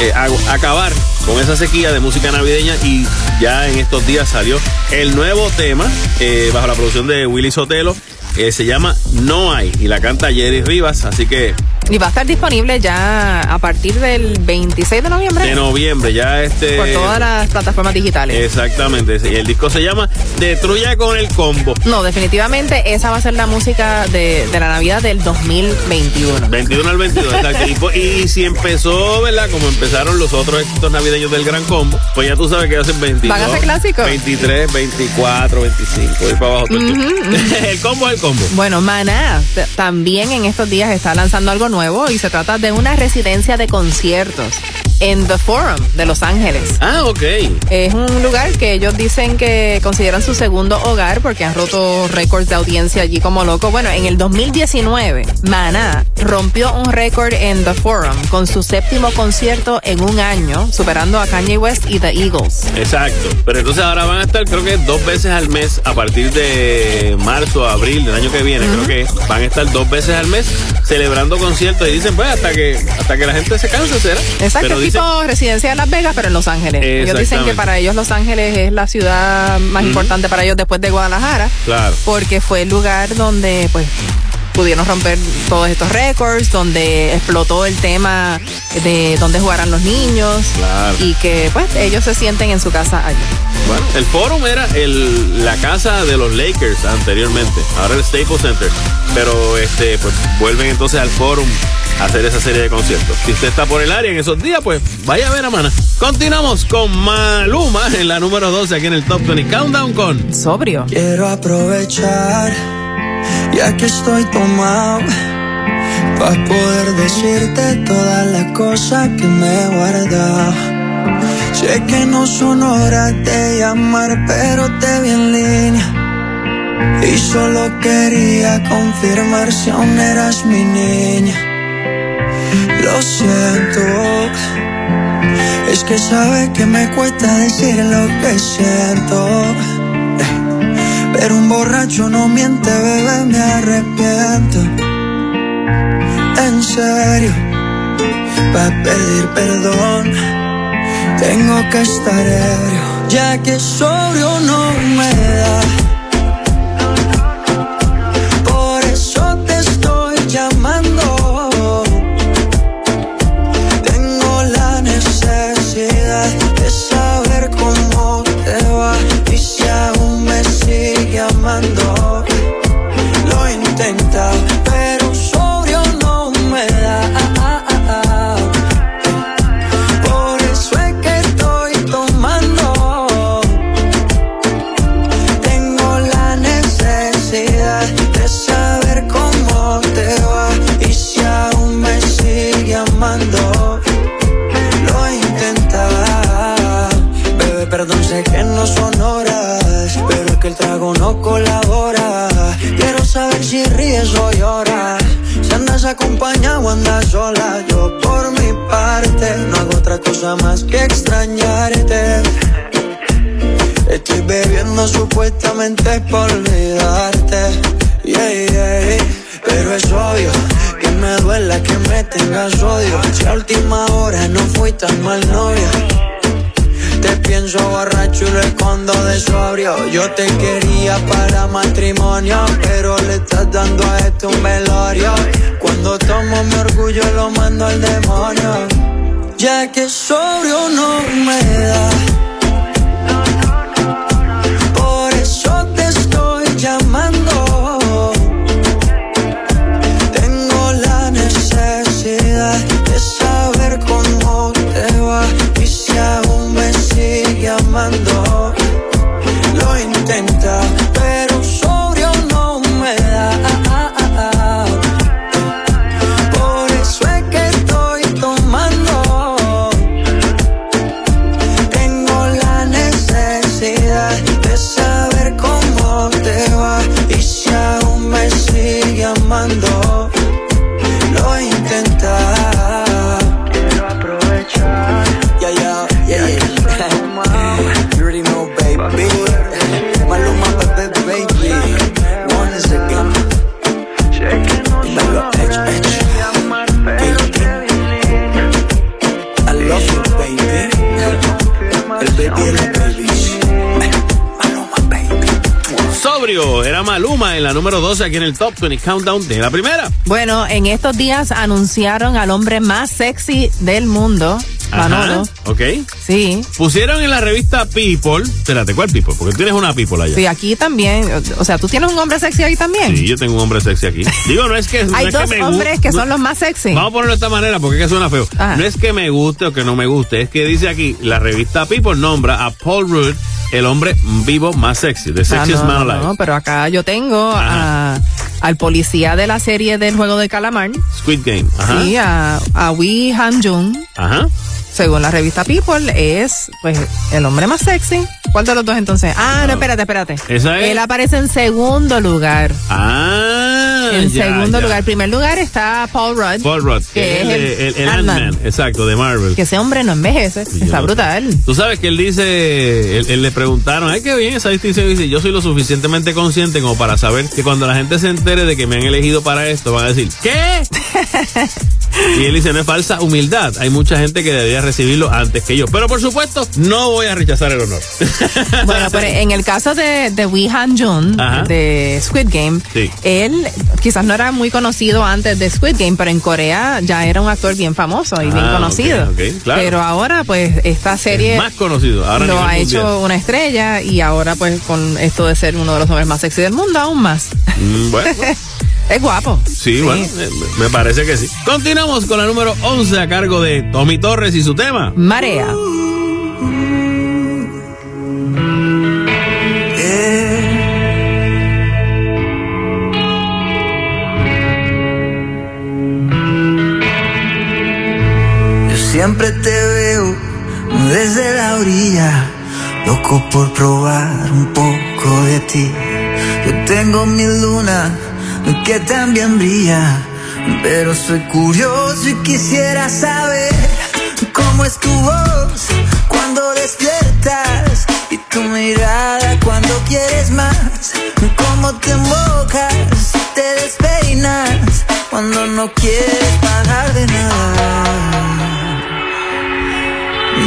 eh, acabar con esa sequía de música navideña y ya en estos días salió el nuevo tema eh, bajo la producción de Willy Sotelo. que se llama No hay y la canta Jerry Rivas, así que Y va a estar disponible ya a partir del 26 de noviembre. de noviembre ya este Por todas las plataformas digitales. exactamente y el disco se llama Destruya con el combo. No, definitivamente esa va a ser la música de, de la Navidad del 2021. 21 al 22, exacto. Y, y si empezó, ¿verdad? Como empezaron los otros éxitos navideños del Gran Combo, pues ya tú sabes que hacen 22. ¿Van a ser clásicos? 23, 24, 25, y para abajo. todo el combo es el combo. Bueno, Maná también en estos días está lanzando algo nuevo y se trata de una residencia de conciertos en The Forum de Los Ángeles. Ah, ok. Es un lugar que ellos dicen que consideran su segundo hogar porque han roto récords de audiencia allí como loco. Bueno, en el 2019, Maná rompió un récord en The Forum con su séptimo concierto en un año, superando a Kanye West y The Eagles. Exacto. Pero entonces ahora van a estar, creo que dos veces al mes a partir de marzo, abril del año que viene. Creo que van a estar dos veces al mes celebrando conciertos y dicen, pues hasta que hasta que la gente se canse, será. Exacto, Pero tipo residencia de Las Vegas, pero en Los Ángeles. Ellos dicen que para ellos Los Ángeles es la ciudad más importante para ellos después de Guadalajara. Claro. porque fue el lugar donde pues pudieron romper todos estos récords, donde explotó el tema de dónde jugarán los niños Claro. y que pues ellos se sienten en su casa allí. Bueno, el Forum era el, la casa de los Lakers anteriormente, ahora el Staples Center. Pero este, pues vuelven entonces al Forum a hacer esa serie de conciertos. Si usted está por el área en esos días, pues vaya a ver a Mana. Continuamos con Maluma en la número 12 aquí en el Top 20 Countdown con Sobrio. Quiero aprovechar, ya que estoy tomado, para poder decirte todas las cosas que me he guardado. Sé que no son horas de llamar, pero te vi en línea. Y solo quería confirmar si aún eras mi niña. Lo siento, es que sabes que me cuesta decir lo que siento. Pero un borracho no miente, bebé, me arrepiento. En serio, para pedir perdón, tengo que estar ebrio, ya que sobrio no me da. Andas acompañado o andas sola. Yo por mi parte no hago otra cosa más que extrañarte. Estoy bebiendo supuestamente por olvidarte. Yeah, yeah. Pero es obvio que me duela que me tengas odio. Si a última hora no fui tan mal novia. Te pienso borracho y lo escondo de sobrio. Yo te quería para matrimonio, pero le estás dando a esto un velorio. Cuando tomo mi orgullo lo mando al demonio. Ya que sobrio no me da. Por eso te estoy llamando. Era Maluma en la número 12 aquí en el Top 20 Countdown de la primera. Bueno, en estos días anunciaron al hombre más sexy del mundo, Manolo. Ok. Sí. Pusieron en la revista People. Espérate, ¿cuál People? Porque tú tienes una People allá. Sí, aquí también. O sea, ¿tú tienes un hombre sexy ahí también? Sí, yo tengo un hombre sexy aquí. Digo, no es que. no Hay es que dos me hombres que no- son los más sexy. Vamos a ponerlo de esta manera porque es que suena feo. Ajá. No es que me guste o que no me guste, es que dice aquí, la revista People nombra a Paul Rudd el hombre vivo más sexy, the Ah, sexiest no, man alive. no, pero acá yo tengo a- al policía de la serie del juego de calamar. Squid Game. Ajá. Sí, a, a Wee Han Jung. Ajá. Según la revista People, es pues el hombre más sexy. ¿Cuál de los dos entonces? Ah, no, espérate, espérate. ¿Esa es? Él aparece en segundo lugar. Ah, En ya, segundo ya. lugar. En primer lugar está Paul Rudd. Paul Rudd, que que es el, el Ant-Man. Exacto, de Marvel. Que ese hombre no envejece. Está brutal. Tú sabes que él dice, él, él le preguntaron, ay, qué bien esa distinción. Dice, yo soy lo suficientemente consciente como para saber que cuando la gente se entere de que me han elegido para esto, van a decir, ¿qué? y él dice, no es falsa humildad. Hay mucha gente que debería recibirlo antes que yo. Pero por supuesto, no voy a rechazar el honor. Bueno, pero en el caso de, de Wee Han Jun, Ajá. de Squid Game, Sí. él quizás no era muy conocido antes de Squid Game, pero en Corea ya era un actor bien famoso y bien Ah, conocido. claro. Pero ahora, pues, esta serie Más conocido. Ahora lo ha mundial. hecho una estrella y ahora, pues, con esto de ser uno de los hombres más sexy del mundo, aún más. Mm, bueno, es guapo. sí, bueno, me, me parece que sí. Continuamos con la número 11 a cargo de Tommy Torres y su tema. Marea. Yo siempre te veo desde la orilla, loco por probar un poco de ti. Yo tengo mi luna que también brilla, pero soy curioso y quisiera saber cómo es tu voz cuando despiertas y tu mirada cuando quieres más, cómo te embocas, te despeinas cuando no quieres pagar de nada.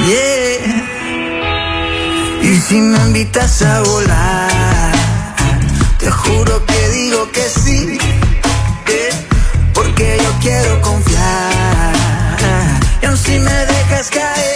Yeah. Y si me invitas a volar, te juro que digo que sí, yeah, porque yo quiero confiar. Y aun si me dejas caer,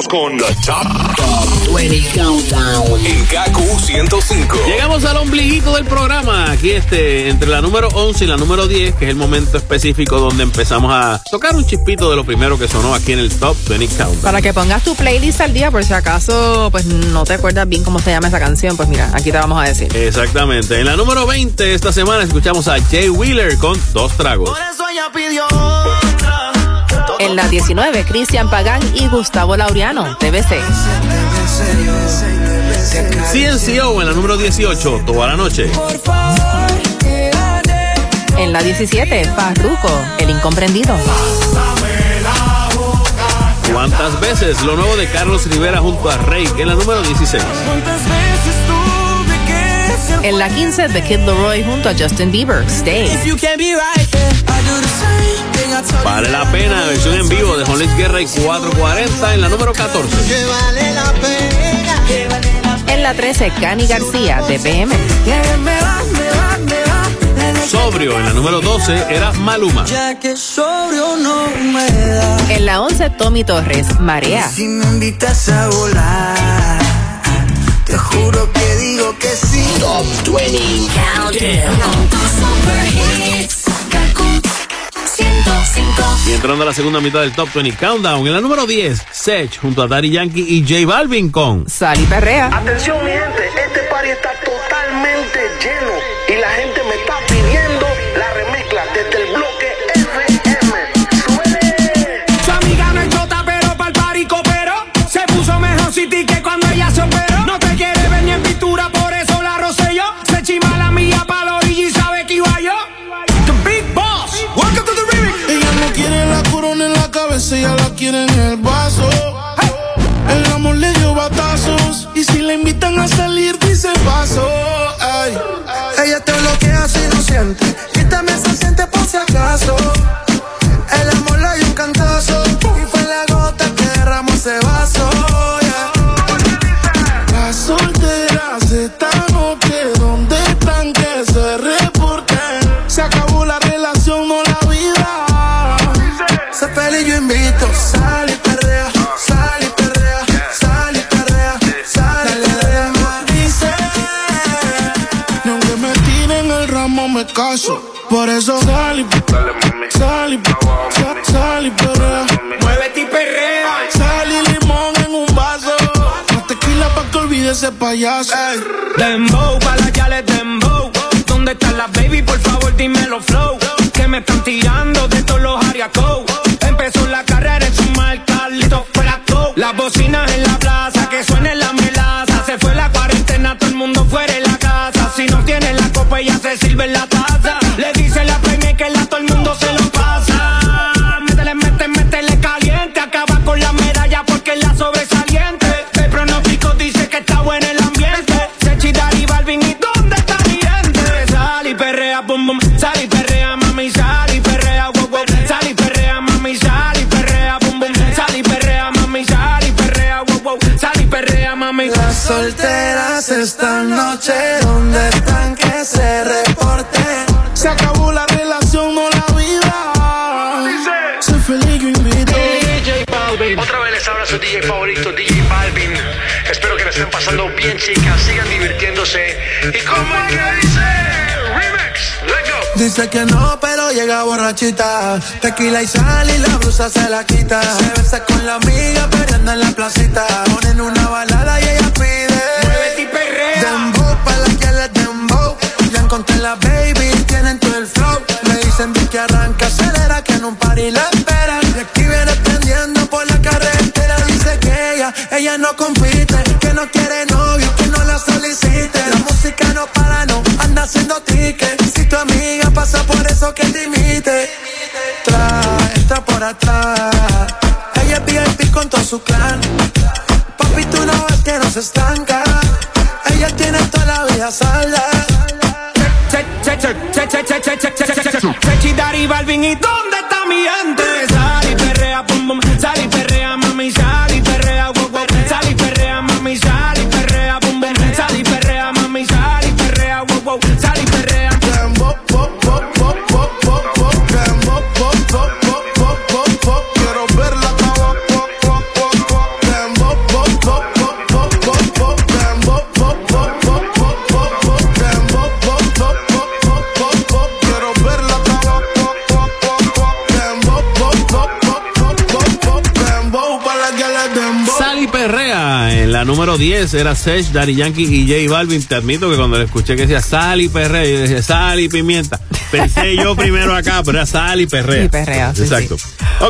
regresamos con The Top, 20 Countdown. En KQ 105. Llegamos al ombliguito del programa. Aquí este, entre la número 11 y la número 10, que es el momento específico donde empezamos a tocar un chispito de lo primero que sonó aquí en el Top 20 Countdown. Para que pongas tu playlist al día, por si acaso, pues no te acuerdas bien cómo se llama esa canción, pues mira, aquí te vamos a decir. Exactamente. En la número 20 esta semana escuchamos a Jay Wheeler con Dos Tragos. En la 19, Cristian Pagán y Gustavo Laureano, TBC. CNCO en la número 18, toda la noche. En la 17, Farruko, El Incomprendido. ¿Cuántas veces? Lo nuevo de Carlos Rivera junto a Rey, en la número 16. ¿Cuántas veces tuve En la 15, The Kid Leroy junto a Justin Bieber, Stay. If you can't be right here, I do the same Vale la pena, versión en vivo de Juan Luis Guerra y 440 en la número 14. Que vale la pena. Que vale la En la 13, Cani García, TPM. Que me va, me va, me va. Sobrio en la número 12 era Maluma. Ya que sobrio no me da. En la 11, Tommy Torres, Marea. Si me invitas a volar, te juro que digo que sí. Top 20 Y entrando a la segunda mitad del Top 20 Countdown, en la número 10, Sech junto a Daddy Yankee y J Balvin con Sal y Perrea. Atención mi gente, este party está totalmente lleno Por eso sal y sal y sal, y perrea. Muévete y perrea. Sal y limón en un vaso. Más tequila pa' que olvide ese payaso. Dembow, pa' la yales dembow. ¿Dónde están las baby? Por favor, dímelo flow. Que me están tirando de todos los ariacos. Empezó la carrera en su marca, listo fuera go. Las bocinas en la plaza, que suene la melaza. Se fue la cuarentena, todo el mundo fuera de la casa. Si no tiene la copa, ella se sirve en la taza. Mami. Las solteras esta noche, ¿dónde están que se reporten? Se acabó la relación, no la vida. Sé feliz, yo invito. DJ Balvin. Otra vez les habla su DJ favorito, DJ Balvin. Espero que la estén pasando bien, chicas. Sigan divirtiéndose. Y como que Dice que no, pero llega borrachita. Tequila y sal y la blusa se la quita. Se besa con la amiga, peleando en la placita. Ponen una balada y ella pide. Muévete y perrea. Dembow, pa' la que le dembow. Ya encontré la baby, tienen todo el flow. Me dicen di que arranca, acelera, que en un party la esperan. Y aquí viene prendiendo por la carretera. Dice que ella, ella no compite. Que no quiere novio, que no la solicite. Pasa por eso que te imite. Trae, entra por atrás. Ella es VIP con todo su clan. Papi, tú no ves que no se estanca. Ella tiene toda la vida salda. Sechi, Daddy, Balvin, ¿y dónde está mi gente? Sal y perrea, pum, pum. Sal y perrea, número 10 era Sech, Daddy Yankee y J Balvin. Te admito que cuando le escuché que decía Sal y Perrea, yo decía Sal y Pimienta. Pensé yo primero acá, pero era Sal y Perrea. Y Perrea, sí, Exacto.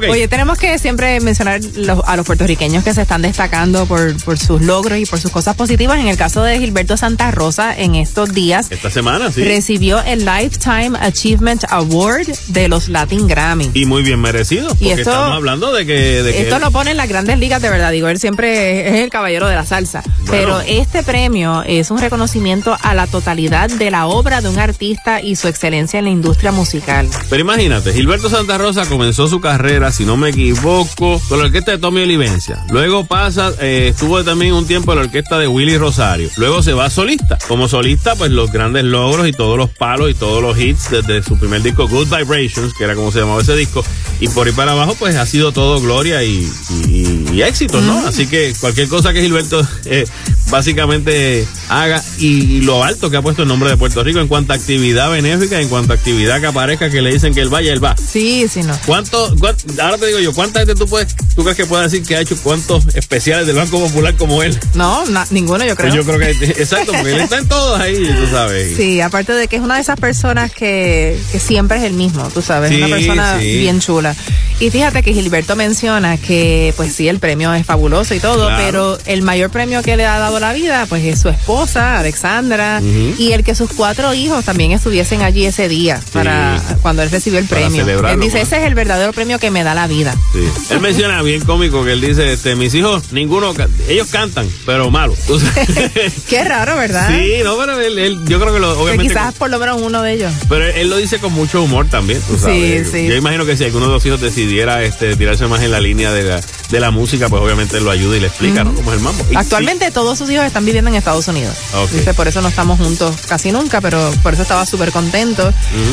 Oye, tenemos que siempre mencionar los- a los puertorriqueños que se están destacando por, por sus logros y por sus cosas positivas. En el caso de Gilberto Santa Rosa, en estos días Esta semana, sí. recibió el Lifetime Achievement Award de los Latin Grammy. Y muy bien merecido. Porque Y esto- estamos hablando de que. De que Esto él- lo pone en las grandes ligas, de verdad. Digo, él siempre es el caballero de la salsa. Pero este premio es un reconocimiento a la totalidad de la obra de un artista y su excelencia en la industria musical. Pero imagínate, Gilberto Santa Rosa comenzó su carrera, si no me equivoco, con la orquesta de Tommy Olivencia. Luego pasa, eh, estuvo también un tiempo en la orquesta de Willy Rosario. Luego se va solista. Como solista, pues los grandes logros y todos los palos y todos los hits desde su primer disco Good Vibrations, que era como se llamaba ese disco, y por ahí para abajo, pues ha sido todo gloria y, y- y éxito, ¿no? Así que cualquier cosa que Gilberto eh, básicamente haga y, y lo alto que ha puesto el nombre de Puerto Rico en cuanto a actividad benéfica, en cuanto a actividad que aparezca, que le dicen que él vaya, él va. Sí, sí, no. ¿Cuánto, cuán- ahora te digo yo, ¿cuánta gente tú puedes, tú crees que puede decir que ha hecho cuántos especiales del Banco Popular como él? No, na- ninguno yo creo. Pues yo creo que, exacto, porque él está en todos ahí, tú sabes. Sí, aparte de que es una de esas personas que, que siempre es el mismo, tú sabes, Sí, una persona sí. bien chula. Y fíjate que Gilberto menciona que, pues sí, el premio es fabuloso y todo, Claro. pero el mayor premio que le ha dado la vida, pues es su esposa, Alexandra, y el que sus cuatro hijos también estuviesen allí ese día para cuando él recibió el Para premio. Él dice, ese es el verdadero premio que me da la vida. Sí. Él menciona bien cómico que él dice, este, mis hijos, ninguno, ellos cantan, pero malo. Qué raro, ¿verdad? sí, no, pero él, él- yo creo que lo, Que obviamente. quizás por lo menos uno de ellos. Pero él, él lo dice con mucho humor también, tú Sí, sabes. sí. Yo imagino que si alguno de los hijos decidiera este, tirarse más en la línea de la, de la música, pues obviamente lo ayuda y le explica, ¿no? Cómo es el mambo. Y Actualmente todos sus hijos están viviendo en Estados Unidos. Dice, por eso no estamos juntos casi nunca, pero por eso estaba súper contento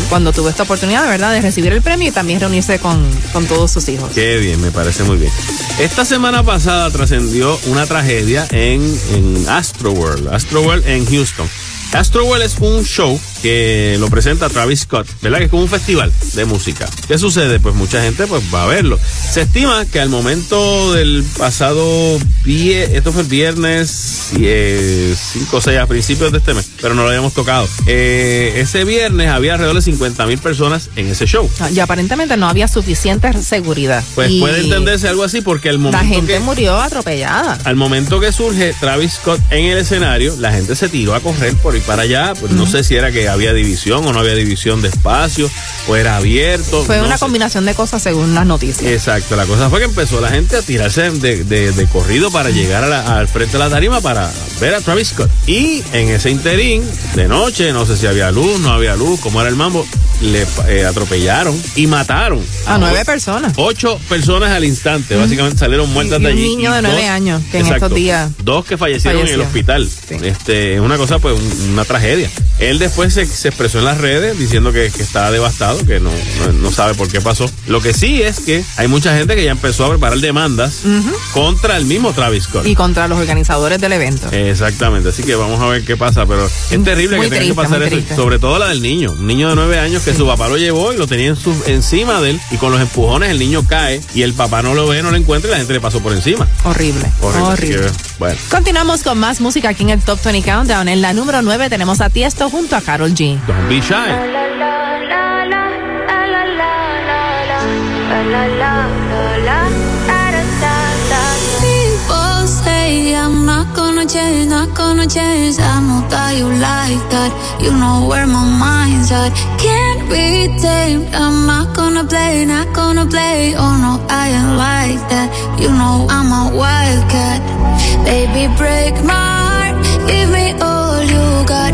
cuando tuvo esta oportunidad, ¿verdad?, de recibir el premio y también reunirse con, con todos sus hijos. Qué bien, me parece muy bien. Esta semana pasada trascendió una tragedia en, en Astroworld, Astroworld en Houston. Astroworld es un show que lo presenta Travis Scott, ¿verdad? Que es como un festival de música. ¿Qué sucede? Pues mucha gente pues va a verlo. Se estima que al momento del pasado esto fue el viernes 5 o 6 a principios de este mes, pero no lo habíamos tocado. Eh, ese viernes había alrededor de 50 mil personas en ese show. Y aparentemente no había suficiente seguridad. Pues Y puede entenderse algo así porque al momento La gente que murió atropellada. al momento que surge Travis Scott en el escenario, la gente se tiró a correr por ir para allá. Pues no sé si era que había división o no había división de espacio, o era abierto. Fue no una sé. combinación de cosas según las noticias. Exacto, la cosa fue que empezó la gente a tirarse de, de- de corrido para llegar a la- al frente de la tarima para ver a Travis Scott. Y en ese interín, de noche, no sé si había luz, no había luz, cómo era el mambo, le eh, atropellaron y mataron A nueve personas. Ocho personas al instante, básicamente salieron muertas Y de un allí. niño de nueve dos- años, que en estos días Dos que fallecieron en el hospital. Este, es una cosa, pues, un- una tragedia. Él después se, se expresó en las redes diciendo que, que estaba devastado, que no, no, no sabe por qué pasó. Lo que sí es que hay mucha gente que ya empezó a preparar demandas contra el mismo Travis Scott. Y contra los organizadores del evento. Exactamente, así que vamos a ver qué pasa, pero es terrible Muy que tenga que pasar eso, triste. sobre todo la del niño, un niño de nueve años que su papá lo llevó y lo tenía en su, encima de él y con los empujones el niño cae y el papá no lo ve, no lo encuentra y la gente le pasó por encima. Horrible. Horrible. así Horrible. que, bueno. Continuamos con más música aquí en el Top 20 Countdown. En la número 9 tenemos a Tiesto junto a Carol G. Don't be shy. People say I'm not gonna change, not gonna change. I know that you like that. You know where my mind's at. Can't be tamed. I'm not gonna play, not gonna play. Oh no, I ain't like that. You know I'm a wildcat. Baby, break my heart. Give me all you got.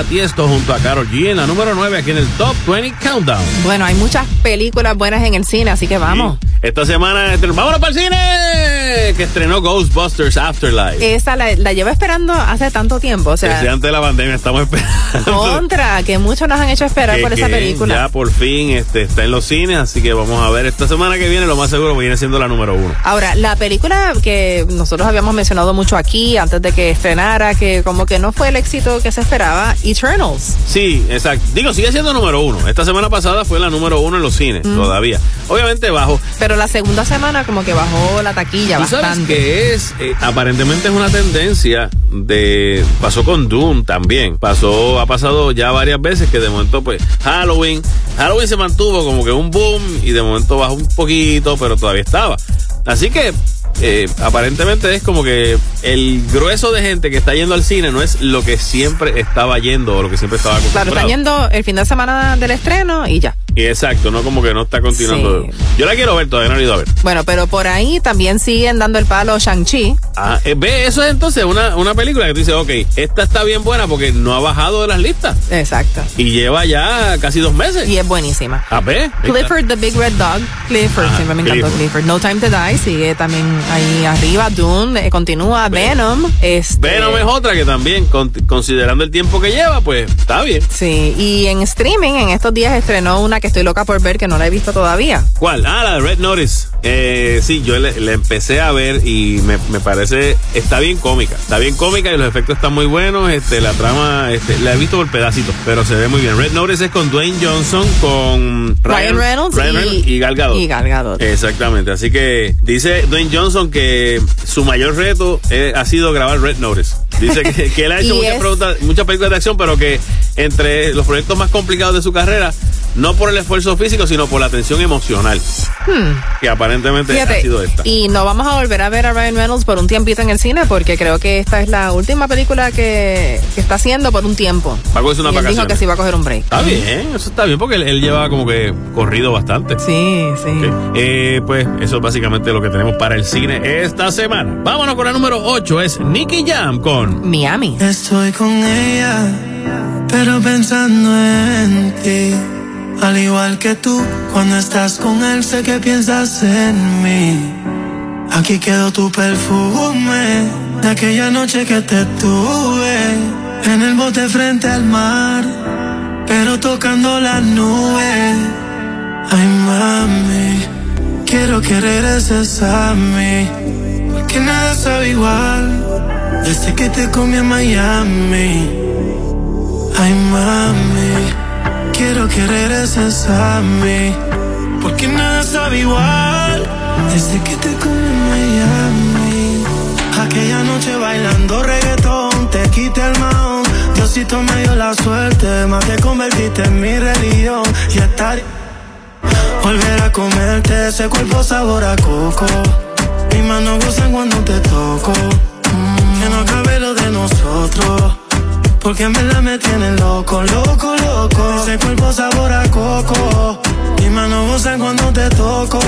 Era Tiesto junto a Karol G en la número 9 aquí en el Top 20 Countdown. Bueno, hay muchas películas buenas en el cine, así que vamos. Esta semana, vámonos para el cine, que estrenó Ghostbusters Afterlife. Esa la, la llevo esperando hace tanto tiempo, o sea, Desde antes de la pandemia estamos esperando. Contra, que muchos nos han hecho esperar que- por esa película. Ya por fin este, está en los cines, así que vamos a ver esta semana que viene, lo más seguro viene siendo la número uno. Ahora, la película que nosotros habíamos mencionado mucho aquí antes de que estrenara, que como que no fue el éxito que se esperaba, Eternals. Sí, exacto. Digo, sigue siendo número uno. Esta semana pasada fue la número uno en los cines, Mm. todavía. Obviamente bajo. Pero la segunda semana como que bajó la taquilla ¿Tú sabes bastante. que es? Eh, aparentemente es una tendencia de... Pasó con Doom también. Pasó, ha pasado ya varias veces que de momento pues Halloween. Halloween se mantuvo como que un boom y de momento bajó un poquito, pero todavía estaba. Así que eh, aparentemente es como que el grueso de gente que está yendo al cine no es lo que siempre estaba yendo o lo que siempre estaba Claro, acostumbrado. están yendo el fin de semana del estreno y ya. Y exacto, no como que no está continuando. Yo la quiero ver, todavía no la he ido a ver. Bueno, pero por ahí también siguen dando el palo Shang-Chi. Ah, eh, ve, eso es entonces una, una película que tú dices, ok, esta está bien buena porque no ha bajado de las listas. Exacto. Y lleva ya casi dos meses. Y es buenísima. A ver. Clifford the Big Red Dog. Clifford, Ajá, siempre me encantó Clifford. Clifford. No Time to Die sigue también ahí arriba. Dune eh, continúa. Venom. Este, Venom es otra que también, con- considerando el tiempo que lleva, pues está bien. Sí, y en streaming en estos días estrenó una que estoy loca por ver que no la he visto todavía. ¿Cuál? Ah, la de Red Notice. Eh, sí, yo le, le empecé a ver y me, me parece, está bien cómica. Está bien cómica y los efectos están muy buenos. Este, la trama, este, la he visto por pedacitos, pero se ve muy bien. Red Notice es con Dwayne Johnson, con Ryan Reynolds Ryan y- Reynolds y Gal Gadot. y Gal Gadot. Exactamente. Así que dice Dwayne Johnson que su mayor reto eh, ha sido grabar Red Notice. Dice que, que él ha hecho Y muchas, es- preguntas- muchas películas de acción, pero que entre los proyectos más complicados de su carrera, no por el esfuerzo físico, sino por la tensión emocional, Hmm. que aparentemente ha sido esta. y no vamos a volver a ver a Ryan Reynolds por un tiempito en el cine porque creo que esta es la última película que, que está haciendo por un tiempo. Va a cogerse unas y él dijo que sí va a coger un break. Está bien, eso está bien, porque él, él lleva como que corrido bastante. Sí, sí. Eh, pues eso es básicamente lo que tenemos para el cine esta semana. Vámonos con la número 8, es Nicky Jam con Miami. Estoy con ella, pero pensando en ti. Al igual que tú, cuando estás con él, sé que piensas en mí. Aquí quedó tu perfume de aquella noche que te tuve en el bote frente al mar, pero tocando las nubes. Ay, mami, quiero que regreses a mí, porque nada sabe igual desde que te comí en Miami. Ay, mami, quiero que regreses a mí, porque nada sabe igual desde que te comí Miami. Aquella noche bailando reggaetón, te quité el maón. Diosito me dio la suerte, más te convertiste en mi religión. Y estar Volver a comerte ese cuerpo sabor a coco. Mis manos gozan cuando te toco. Mm, que no acabe lo de nosotros. Porque en verdad me tienen loco, loco, loco. Ese cuerpo sabor a coco. Mis manos gozan cuando te toco.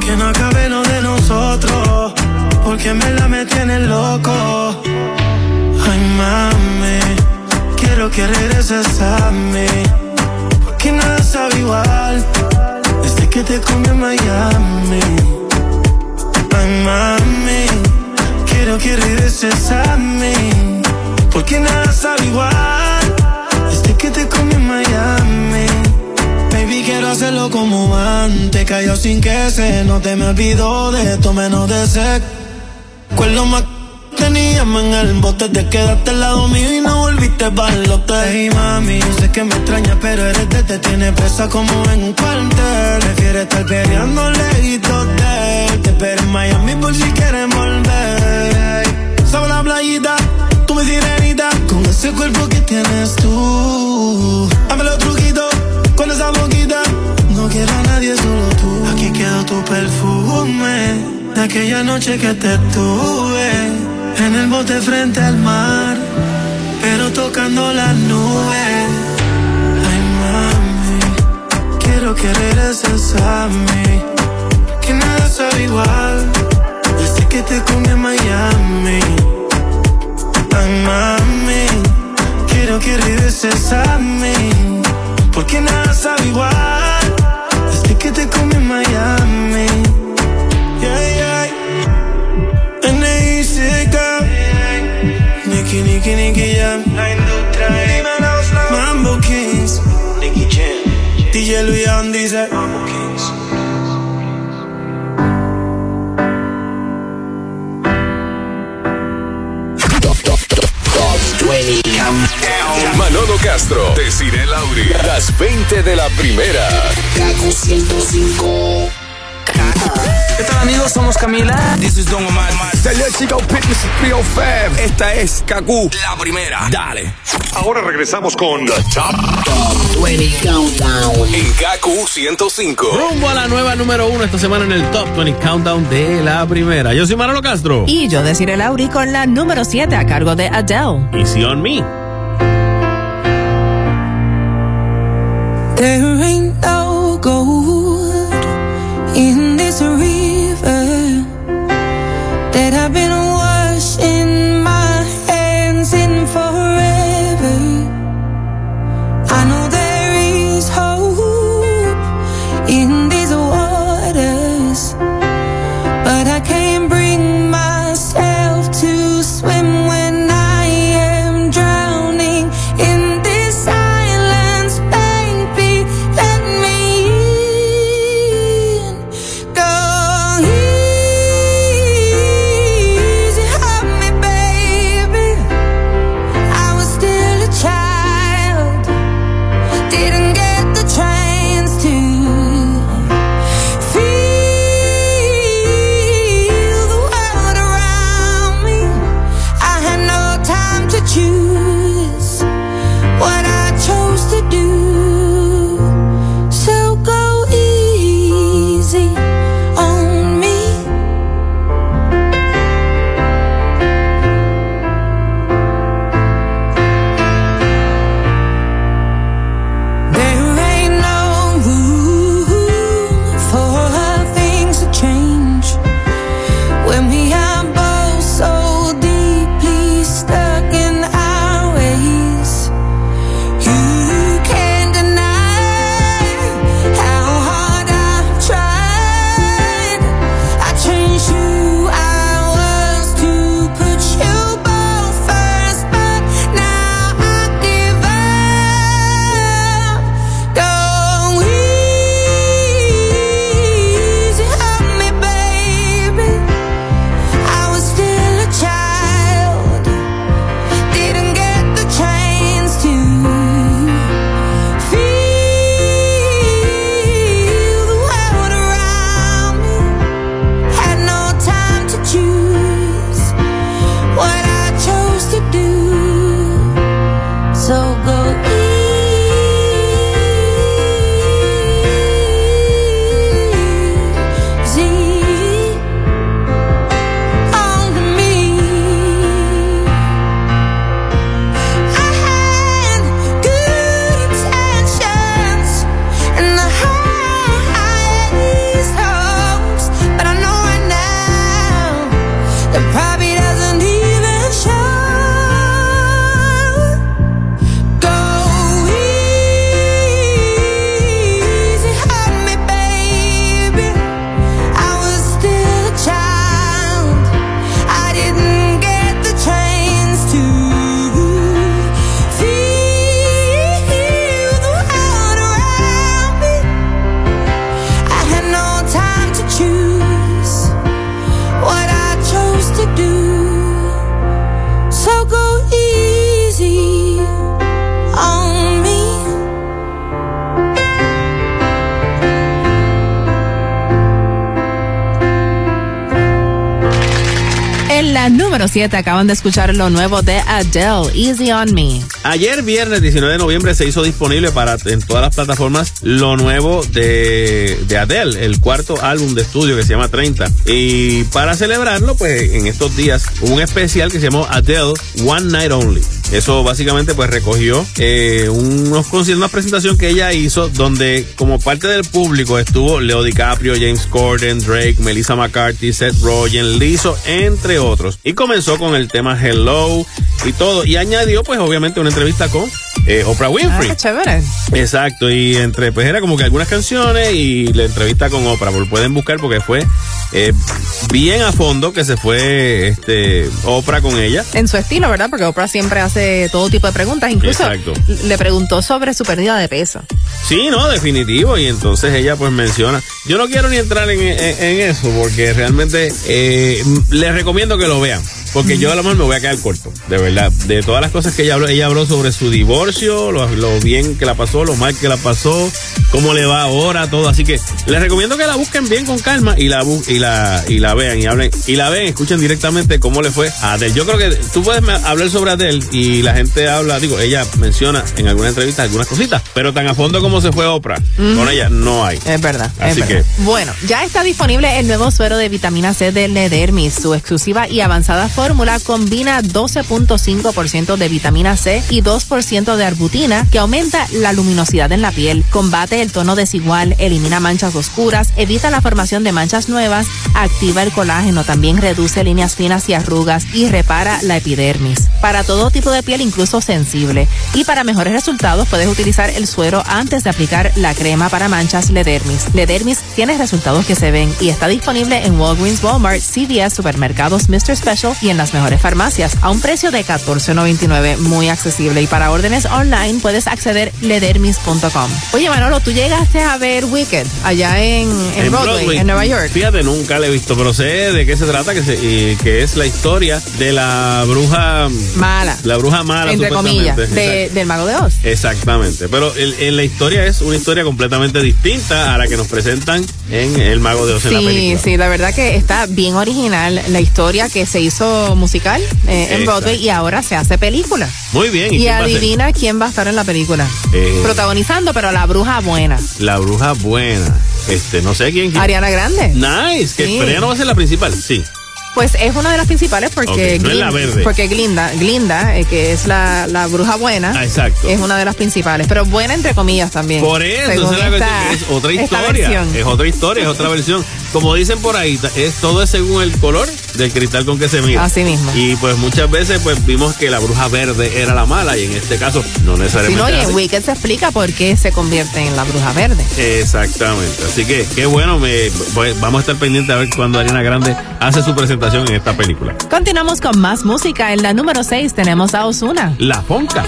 Que no acabe lo de nosotros. Porque en verdad me tienen loco. Ay, mami. Quiero que regreses a mí. Porque nada sabe igual Desde que te comí en Miami Ay, mami Quiero que regreses a mí Porque nada sabe igual Desde que te comí en Miami Baby, quiero hacerlo como antes Cayó sin que se note Me olvido de esto menos de sed Recuerdo más Teníamos en el bote, te quedaste al lado mío y no volviste para el hotel. Hey sé que me extrañas, pero eres de te tiene presa como en un cuartel. Prefieres estar peleando lejitos de. Te espero en Miami por si quieres volver. Sobre la playita, sirenita, con ese cuerpo que tienes tú. Dame los truquitos, con esa boquita. No quiero a nadie, solo tú. Aquí quedó tu perfume de aquella noche que te tuve en el bote frente al mar, pero tocando las nubes. Ay, mami, quiero que regreses a mí, que nada sabe igual desde que te comí en Miami. Ay, mami, quiero que regreses a mí, porque nada sabe igual desde que te comí en Miami. Yeah, yeah. N.I.C.K. Nicky, Nicky, Nicky Jam. Mambo Kings. Nicky Jam. DJ Luian dice Manolo Castro, Desiree Lauri. Las 20 de la primera. Kaku 105. ¿Qué tal amigos? Somos Camila. This is Don Omar. Chico Fitness 305. Esta es Kaku, la primera. Dale. Ahora regresamos con The Top, Top 20 Countdown. En KQ 105. Rumbo a la nueva número uno esta semana en el Top 20 Countdown de la primera. Yo soy Manolo Castro. Y yo deciré Lauri con la número 7 a cargo de Adele. Easy on me. In this river that I've been washing 7 acaban de escuchar lo nuevo de Adele, Easy on Me. Ayer, viernes 19 de noviembre, se hizo disponible para en todas las plataformas lo nuevo de, de Adele, el cuarto álbum de estudio que se llama 30. Y para celebrarlo, pues en estos días hubo un especial que se llamó Adele One Night Only. Eso básicamente pues recogió eh, unos conciertos, una presentación que ella hizo donde como parte del público estuvo Leo DiCaprio, James Corden, Drake, Melissa McCarthy, Seth Rogen, Lizzo, entre otros. Y comenzó con el tema Hello y todo. Y añadió, pues, obviamente, una entrevista con eh, Oprah Winfrey. Ah, qué chévere. Exacto, y entre, pues era como que algunas canciones y la entrevista con Oprah, lo pueden buscar porque fue eh, bien a fondo que se fue este Oprah con ella. En su estilo, ¿verdad? Porque Oprah siempre hace todo tipo de preguntas. Incluso Exacto. le preguntó sobre su pérdida de peso. Sí, no, definitivo. Y entonces ella pues menciona. Yo no quiero ni entrar en, en- en eso porque realmente eh, les recomiendo que lo vean. Porque yo a lo mejor me voy a quedar corto, de verdad. De todas las cosas que ella habló, ella habló sobre su divorcio, lo, lo bien que la pasó, lo mal que la pasó, cómo le va ahora, todo. Así que les recomiendo que la busquen bien con calma y la y la y la vean y hablen y la ven, escuchen directamente cómo le fue a Adele. Yo creo que tú puedes hablar sobre Adele y la gente habla, digo, ella menciona en alguna entrevista algunas cositas, pero tan a fondo como se fue Oprah, con ella no hay. Es verdad. es Así verdad. Bueno, ya está disponible el nuevo suero de vitamina C de Ledermis. Su exclusiva y avanzada fórmula combina 12.5% de vitamina C y 2% de arbutina que aumenta la luminosidad en la piel, combate el tono desigual, elimina manchas oscuras, evita la formación de manchas nuevas, activa el colágeno, también reduce líneas finas y arrugas y repara la epidermis. Para todo tipo de piel, incluso sensible. Y para mejores resultados puedes utilizar el suero antes de aplicar la crema para manchas Ledermis. Ledermis tiene resultados que se ven y está disponible en Walgreens, Walmart, CVS, supermercados, Mr. Special y en las mejores farmacias a un precio de $14.99, muy accesible. Y para órdenes online puedes acceder ledermis.com. Oye, Manolo, tú llegaste a ver Wicked allá en, en Broadway, en Nueva York. Fíjate, nunca la he visto, pero sé de qué se trata, que, se- y que es la historia de la bruja Mala. La bruja mala, Entre comillas, de- del Mago de Oz. Exactamente, pero el- en la historia es una historia completamente distinta a la que nos presentan en El Mago de Oz en la Sí, película. sí, la verdad que está bien original la historia que se hizo musical eh, en. Broadway y ahora se hace película. Muy bien, ¿y, adivina quién va a estar en la película. Eh, Protagonizando, pero la bruja buena. La bruja buena. Este, no sé quién. quién- Ariana Grande. Nice, que Sí. pero ella no va a ser la principal, sí. Pues es una de las principales porque, no la verde. porque Glinda, Glinda eh, que es la, la bruja buena, Ah, exacto. es una de las principales, pero buena entre comillas también. Por eso, la esta- es otra historia. Es otra historia, es otra versión. Como dicen por ahí, es todo es según el color del cristal con que se mira. Así mismo. Y pues muchas veces pues vimos que la bruja verde era la mala y en este caso no Si necesariamente. no, y en. Wicked se explica por qué se convierte en la bruja verde. Exactamente. Así que qué bueno, me, pues, vamos a estar pendientes a ver cuando Ariana Grande hace su presentación en esta película. Continuamos con más música. En la número 6 tenemos a Osuna. La Fonca.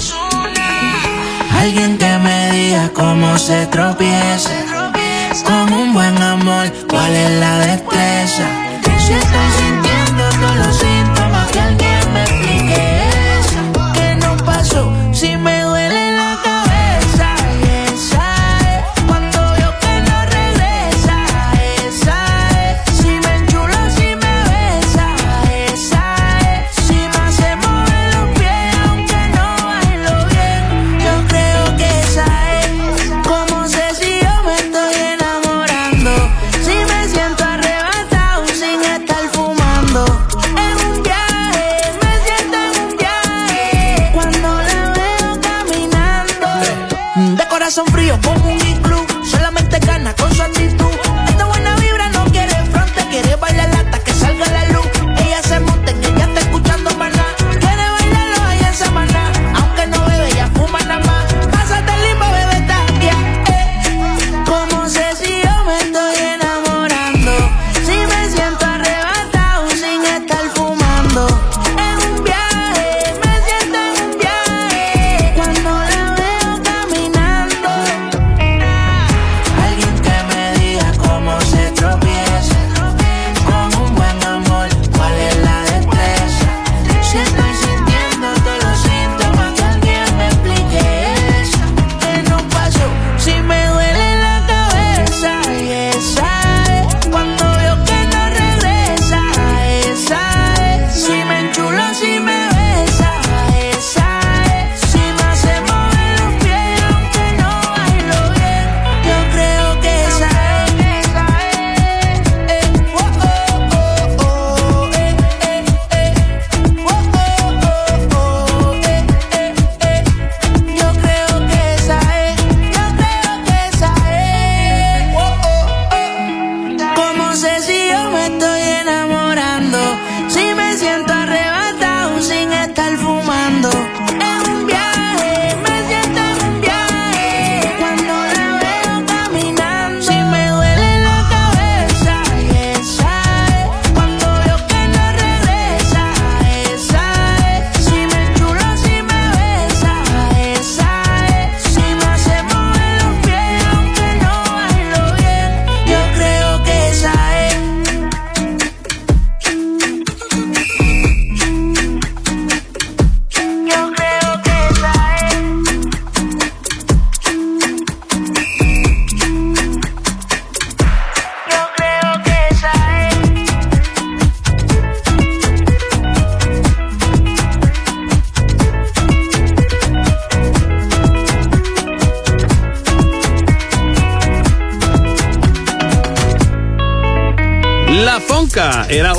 Alguien que me diga cómo se tropieza con un buen amor, cuál es la destreza. Si estoy sintiendo todos los síntomas, que alguien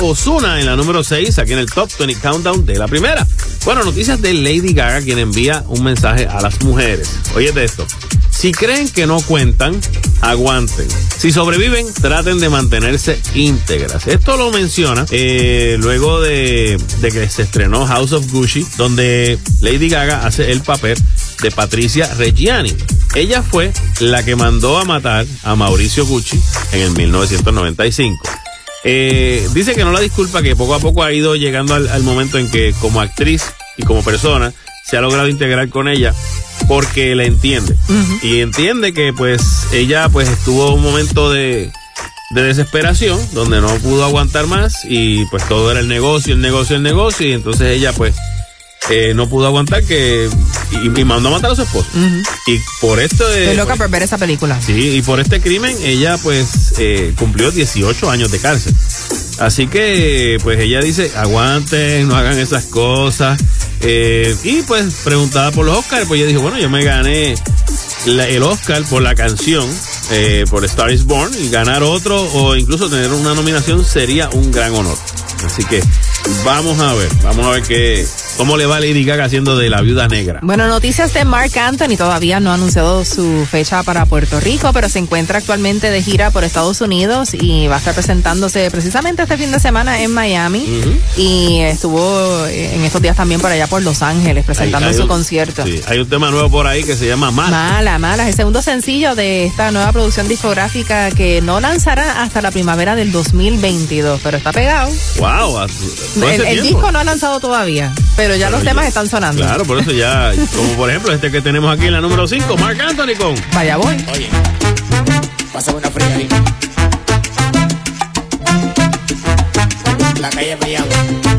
Osuna en la número 6, aquí en el Top 20 Countdown de la primera. Bueno, noticias de Lady Gaga, quien envía un mensaje a las mujeres. Oye de esto. Si creen que no cuentan, aguanten. Si sobreviven, traten de mantenerse íntegras. Esto lo menciona eh, luego de, de que se estrenó House of Gucci, donde Lady Gaga hace el papel de Patricia Reggiani. Ella fue la que mandó a matar a Mauricio Gucci en el 1995. Eh, dice que no la disculpa, que poco a poco ha ido llegando al, al momento en que como actriz y como persona se ha logrado integrar con ella porque la entiende. Y entiende que pues ella pues estuvo un momento de, de desesperación donde no pudo aguantar más y pues todo era el negocio, el negocio, el negocio y entonces ella pues eh, no pudo aguantar que y, y mandó a matar a su esposo. Y por esto de... Estoy loca por ver esa película. Sí, y por este crimen ella pues eh, cumplió 18 años de cárcel. Así que pues ella dice, aguanten, no hagan esas cosas. Eh, y pues preguntada por los Oscars, pues ella dijo, bueno, yo me gané el Oscar por la canción, eh, por Star is Born, y ganar otro o incluso tener una nominación sería un gran honor. Así que vamos a ver, vamos a ver qué, cómo le va Lady Gaga haciendo de la viuda negra. Bueno, noticias de Mark Anthony todavía no ha anunciado su fecha para Puerto Rico, pero se encuentra actualmente de gira por Estados Unidos y va a estar presentándose precisamente este fin de semana en Miami y estuvo eh, en estos días también por allá por Los Ángeles presentando Hay- hay su un- concierto. sí, hay un tema nuevo por ahí que se llama Mala. Mala, mala. Es el segundo sencillo de esta nueva producción discográfica que no lanzará hasta la primavera del 2022, pero está pegado. Wow, El, disco no ha lanzado todavía, pero ya Pero los ya- temas están sonando. Claro, por eso ya, como por ejemplo este que tenemos aquí en la número 5, Mark Anthony con Vaya voy. Oye, pásame una fría ahí. La calle Pellado. Ay.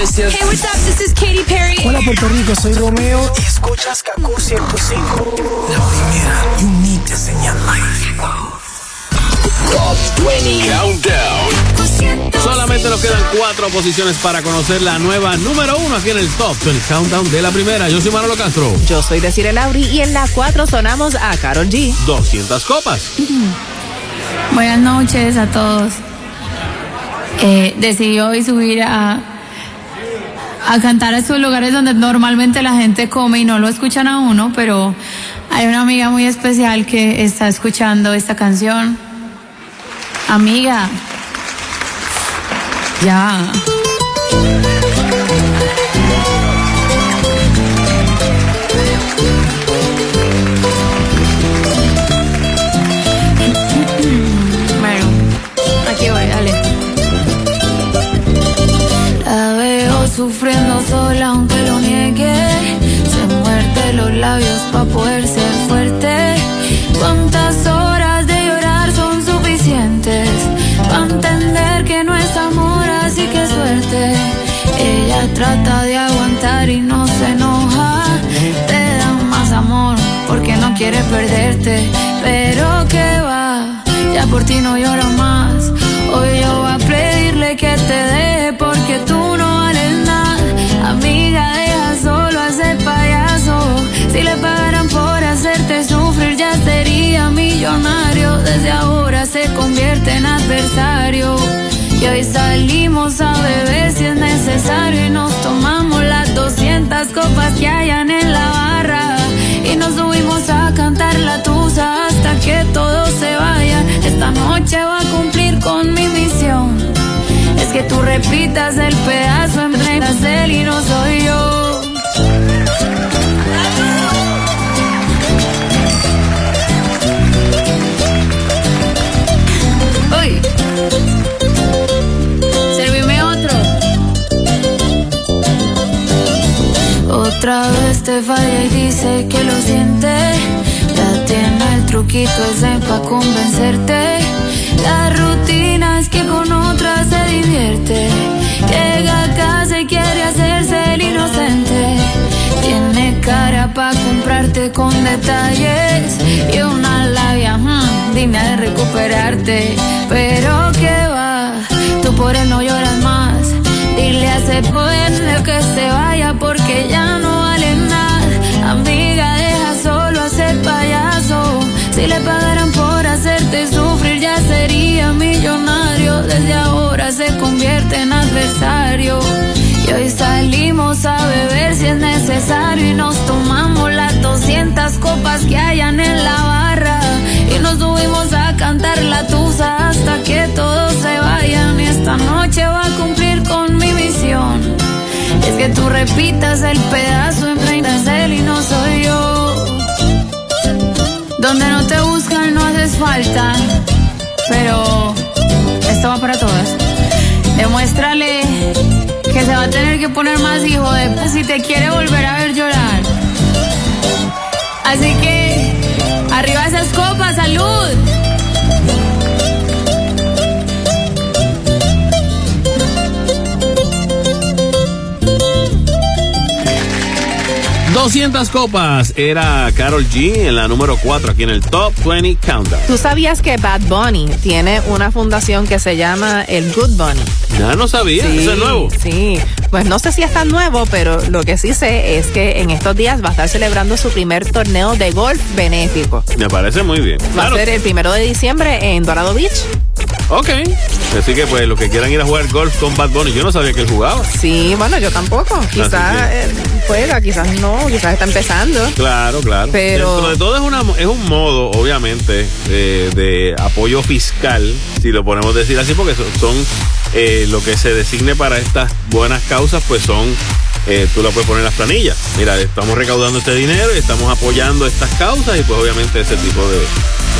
Iglesias. Hey, what's up? This is Katy Perry. Hola Puerto Rico, soy Romeo. Y escuchas Kaku 105. La primera, you need to señal life. Top 20 Countdown. Solamente nos quedan cuatro posiciones para conocer la nueva número uno aquí en el Top 20 Countdown de la primera. Yo soy Manolo Castro. Yo soy Desiree Lauri y en la 4 sonamos a Carol G. 200 copas. Buenas noches a todos. Eh, decidí hoy subir a, a cantar a estos lugares donde normalmente la gente come y no lo escuchan a uno, pero hay una amiga muy especial que está escuchando esta canción. Amiga, ya. Trata de aguantar y no se enoja. Te da más amor porque no quiere perderte. Pero que va, ya por ti no llora más. Hoy yo voy a pedirle que te deje porque tú no vales nada. Amiga, deja solo a ese payaso. Si le pagaran por hacerte sufrir, ya sería millonario. Desde ahora se convierte en adversario. Y hoy salimos a beber si es necesario y nos tomamos las 200 copas que hayan en la barra. Y nos subimos a cantar la tusa hasta que todos se vayan. Esta noche va a cumplir con mi misión. Es que tú repitas el pedazo en él y no soy yo. Uy. Otra vez te falla y dice que lo siente. Ya tiene el truquito ese pa' convencerte. La rutina es que con otra se divierte. Llega a casa y quiere hacerse el inocente. Tiene cara pa' comprarte con detalles. Y una labia, hmm, digna de recuperarte. Pero Y hoy salimos a beber si es necesario. Y nos tomamos las 200 copas que hayan en la barra. Y nos subimos a cantar la tusa hasta que todos se vayan. Y esta noche va a cumplir con mi misión. Es que tú repitas el pedazo en él y no soy yo. Donde no te buscan no haces falta. Pero esto va para todas. Demuéstrale que se va a tener que poner más hijo de si te quiere volver a ver llorar. Así que arriba esas copas, salud. 200 copas era Carol G en la número 4 aquí en el Top 20 Countdown. ¿Tú sabías que Bad Bunny tiene una fundación que se llama el Good Bunny? Ya no sabía, Sí, eso es nuevo. Sí, pues no sé si es tan nuevo, pero lo que sí sé es que en estos días va a estar celebrando su primer torneo de golf benéfico. Me parece muy bien. Va Claro. a ser el primero de diciembre en Dorado Beach. Ok. Así que pues los que quieran ir a jugar golf con Bad Bunny, yo no sabía que él jugaba. Sí, bueno, yo tampoco. Quizás Así eh, juega, quizás no, quizás está empezando. Claro, claro. Pero- Dentro de todo es, una, es un modo, obviamente, de, de apoyo fiscal, si lo podemos decir así, porque son, eh, lo que se designe para estas buenas causas, pues son, eh, tú lo puedes poner en las planillas. Mira, estamos recaudando este dinero y estamos apoyando estas causas y pues obviamente ese tipo de,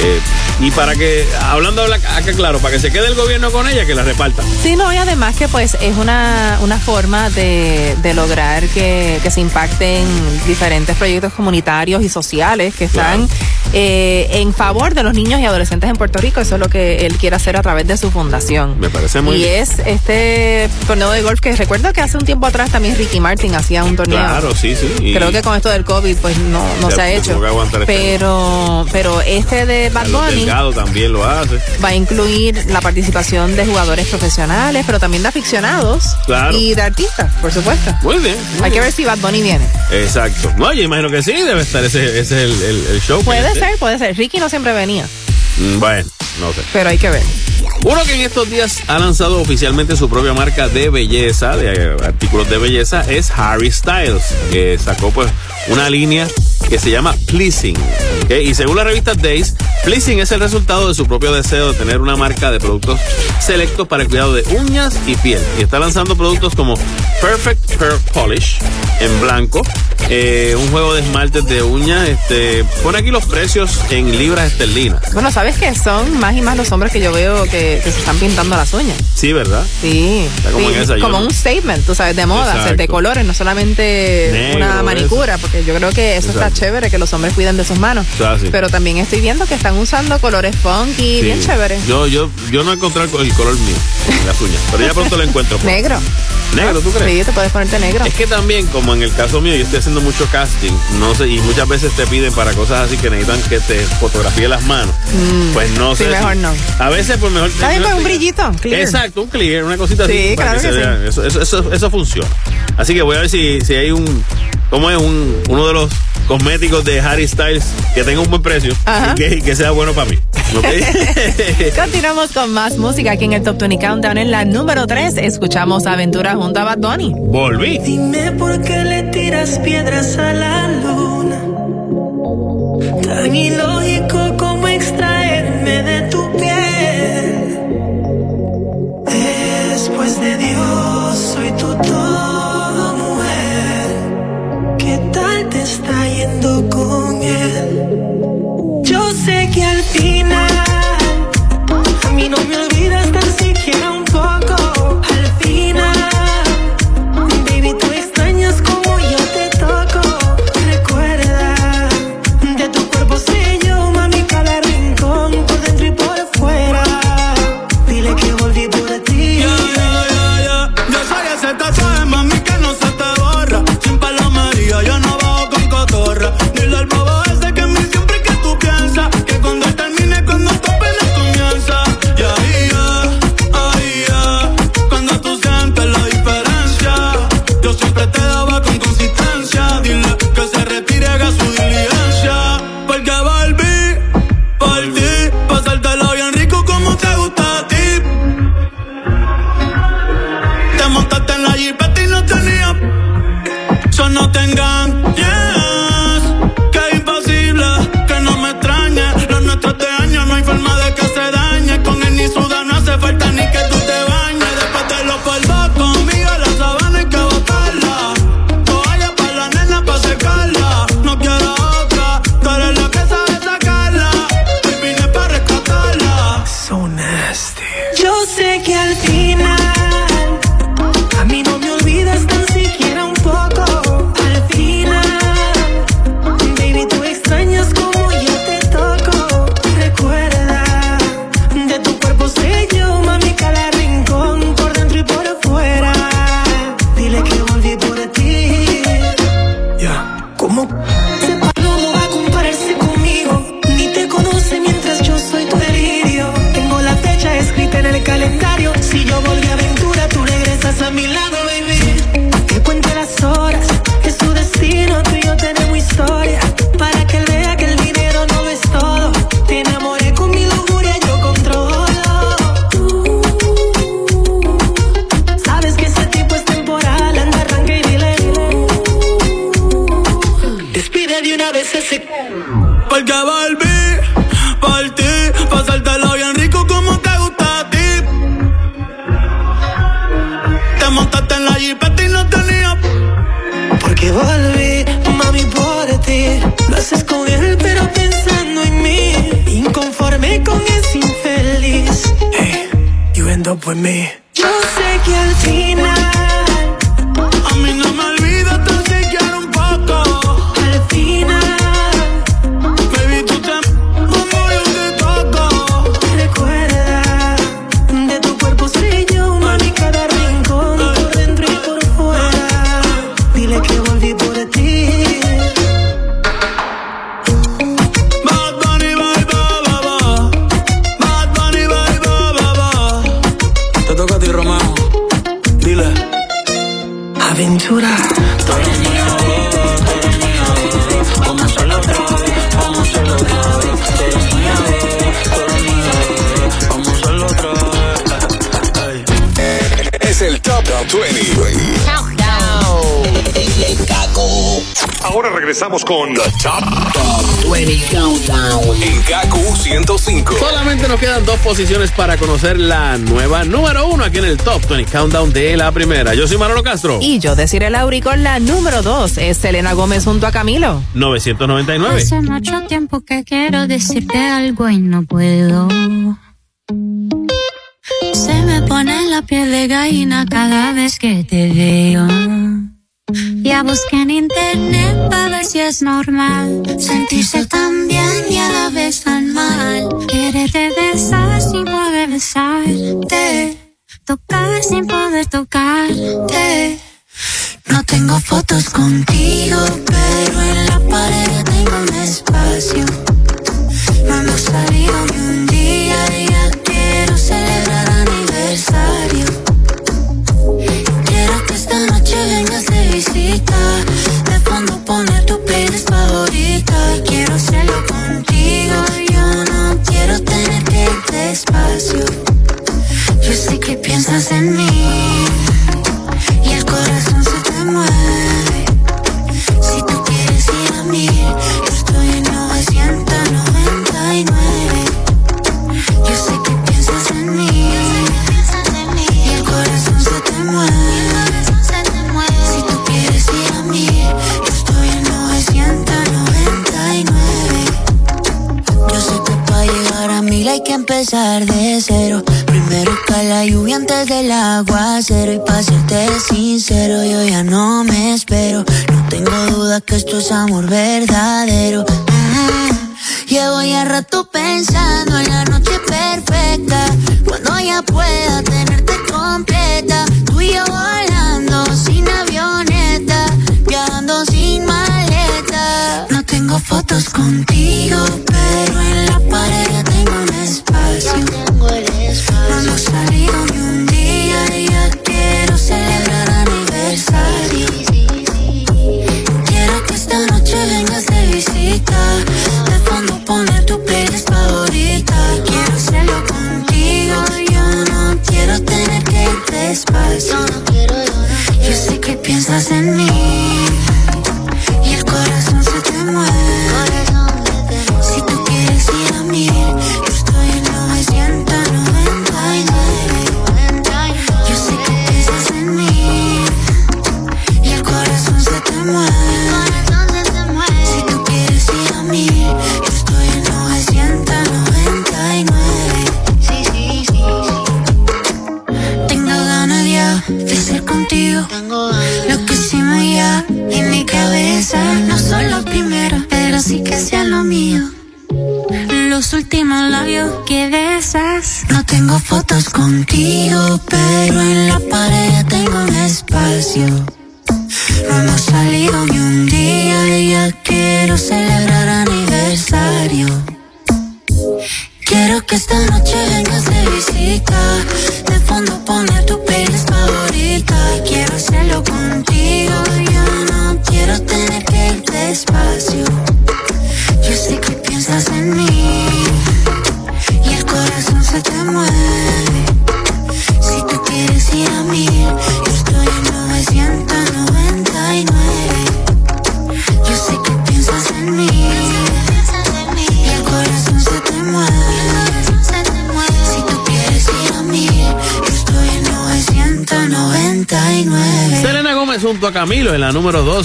Eh, y para que, hablando la- acá claro, para que se quede el gobierno con ella, que la reparta. Sí, no, y además que pues es una, una forma de, de lograr que, que se impacten diferentes proyectos comunitarios y sociales que están eh, en favor de los niños y adolescentes en Puerto Rico. Eso es lo que él quiere hacer a través de su fundación. Me parece muy y bien. es este torneo de golf que recuerdo que hace un tiempo atrás también Ricky Martin hacía un torneo. Claro, sí, sí. Y- Creo que con esto del COVID pues no, no Se- se ha hecho. este Pero, pero este de Bad Bunny Delgado también lo hace. va a incluir la participación de jugadores profesionales, pero también de aficionados Claro. y de artistas, por supuesto. Muy bien. muy Hay que ver si Bad Bunny viene. Exacto. No, yo imagino que sí, debe estar ese, ese es el, el- el show. Puede ser, puede ser. Ricky no siempre venía, Mm, Bueno, no sé. pero hay que ver. Uno que en estos días ha lanzado oficialmente su propia marca de belleza, de artículos de belleza, es Harry Styles, que sacó pues una línea que se llama Pleasing. Y según la revista Days, Pleasing es el resultado de su propio deseo de tener una marca de productos selectos para el cuidado de uñas y piel. Y está lanzando productos como Perfect Pearl Polish en blanco, eh, un juego de esmaltes de uñas, este, pone aquí los precios en libras esterlinas. Bueno, ¿sabes que Son más y más los hombres que yo veo que, que se están pintando las uñas. Sí, ¿verdad? Sí. Está como Sí, en esa, como un statement, tú sabes, de moda, de colores, no solamente Negro, una manicura, porque yo creo que eso está Chévere, que los hombres cuiden de sus manos. Sí. Pero también estoy viendo que están usando colores funky, Sí. bien chévere. Yo, yo, yo no encontré el, el color mío en las uñas, pero ya pronto lo encuentro. pues. Negro. Negro, ¿tú crees? Sí, te puedes ponerte negro. Es que también, como en el caso mío, yo estoy haciendo mucho casting, no sé, y muchas veces te piden para cosas así que necesitan que te fotografíe las manos. Mm, Pues no sí, sé. si- mejor no. A veces, pues mejor. Está bien, pues un brillito. clear. Exacto, un clear, una cosita Sí, así. para claro que que vea. Eso, eso, eso, eso funciona. Así que voy a ver si, si hay un. ¿Cómo es? Un, uno de los cosméticos de Harry Styles que tenga un buen precio y que, y que sea bueno para mí. ¿ok? Continuamos con más música aquí en el Top 20 Countdown. En la número 3 escuchamos Aventura junto a Bad Bunny. Volví. Dime por qué le tiras piedras a la luna. Tan ilógico como extraerme de tu piel. Después de Dios, soy tu todo, mujer. ¿Qué tal te está yendo con él? despide de una vez ese. Porque volví, por ti, pasártelo bien rico como te gusta a ti. Te montaste en la jipeta y no tenía. Porque volví, mami, por ti. Lo haces con él, pero pensando en mí. Inconforme con ese infeliz. Hey, you end up with me. Yo sé que al final. regresamos con The Top, Top 20 Countdown en Gaku 105. Solamente nos quedan dos posiciones para conocer la nueva número uno aquí en el Top 20 Countdown de la primera. Yo soy Manolo Castro. Y yo decir el con la número dos es Selena Gómez junto a Camilo. 999. Hace mucho tiempo que quiero decirte algo y no puedo. Se me pone la piel de gallina cada vez que te veo. Ya busqué en internet para ver si es normal sentirse tan bien y a la vez tan mal. Quererte besar sin poder besarte, tocar sin poder tocarte. No tengo fotos contigo, pero en la pared tengo un espacio. No hemos salido ni un De fondo pone tu playlist favorita. Quiero hacerlo contigo. Yo no quiero tenerte despacio. Este Yo sé que piensas en mí. que empezar de cero. Primero cae la lluvia antes del aguacero. Y para serte sincero, yo ya no me espero. No tengo duda que esto es amor verdadero. Mm-hmm. Llevo ya rato pensando en la noche perfecta. Cuando ya pueda tenerte completa. Tú y yo volando sin avioneta. Viajando sin maleta. No tengo fotos contigo, pero en la pared Yes.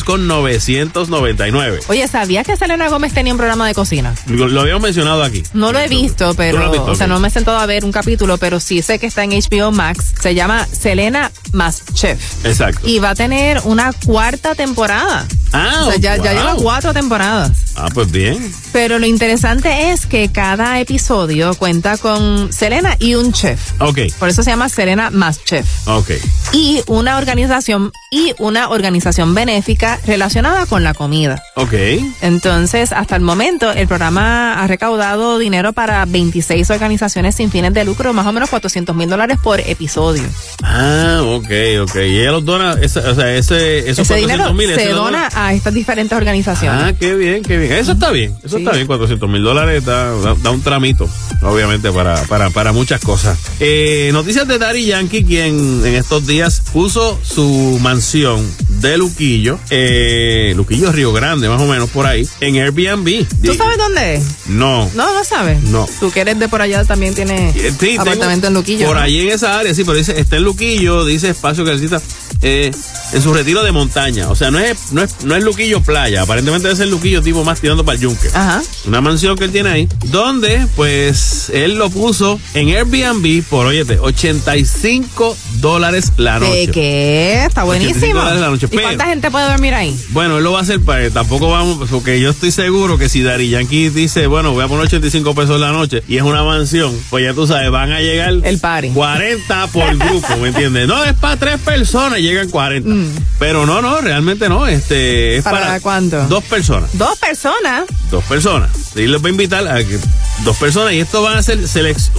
$2,999. Oye, ¿sabías que Selena Gómez tenía un programa de cocina? Lo, habíamos mencionado aquí. No lo he visto, pero. O sea, no me he sentado a ver un capítulo, pero sí sé que está en HBO Max. Se llama Selena más Chef. Exacto. Y va a tener una cuarta temporada. Ah, o sea, ya, ya lleva cuatro temporadas. Ah, pues bien. Pero lo interesante es que cada episodio cuenta con Selena y un chef. Ok. Por eso se llama Selena más Chef. Ok. Y una organización y una organización benéfica relacionada con la comida. Ok. Entonces, hasta el momento, el programa ha recaudado dinero para 26 organizaciones sin fines de lucro, más o menos 400 mil dólares por episodio. Ah, ok, ok. Y ella los dona, ese- o sea, ese, esos Ese dinero 400 mil. se dona a estas diferentes organizaciones. Ah, qué bien, qué bien. Eso está bien, eso está bien. 400 mil dólares da, da- da un tramito, obviamente, para, para, para muchas cosas. Eh, noticias de Daddy Yankee, quien en estos días puso su mansión de Luquillo, eh, Luquillo Río Grande, más o menos por ahí, en Airbnb. ¿Tú sabes dónde es? No. No, no sabes. No. Tú que eres de por allá también tienes Sí, apartamento en Luquillo. Por ¿no? ahí en esa área, sí, pero dice, está en Luquillo, dice espacio que necesita eh, en su retiro de montaña. O sea, no es, no es, no es Luquillo playa, aparentemente debe ser Luquillo tipo más tirando para el yunque. Ajá. Una mansión que él tiene ahí, donde pues él lo puso en Airbnb por, óyete, 85 dólares la noche. ¿De qué? Está 85 buenísimo. dólares la noche, ¿Y cuánta gente puede dormir ahí? Bueno, él lo va a hacer para tampoco vamos, porque yo estoy seguro que si Dari Yankee dice, bueno, voy a poner 85 pesos la noche y es una mansión, pues ya tú sabes, van a llegar el party. 40 por grupo, ¿me entiendes? No, es para tres personas, llegan 40. Mm. Pero no, no, realmente no, este es ¿Para para, cuánto? dos personas, Dos personas. dos personas. Y les voy a invitar a que dos personas y esto van a ser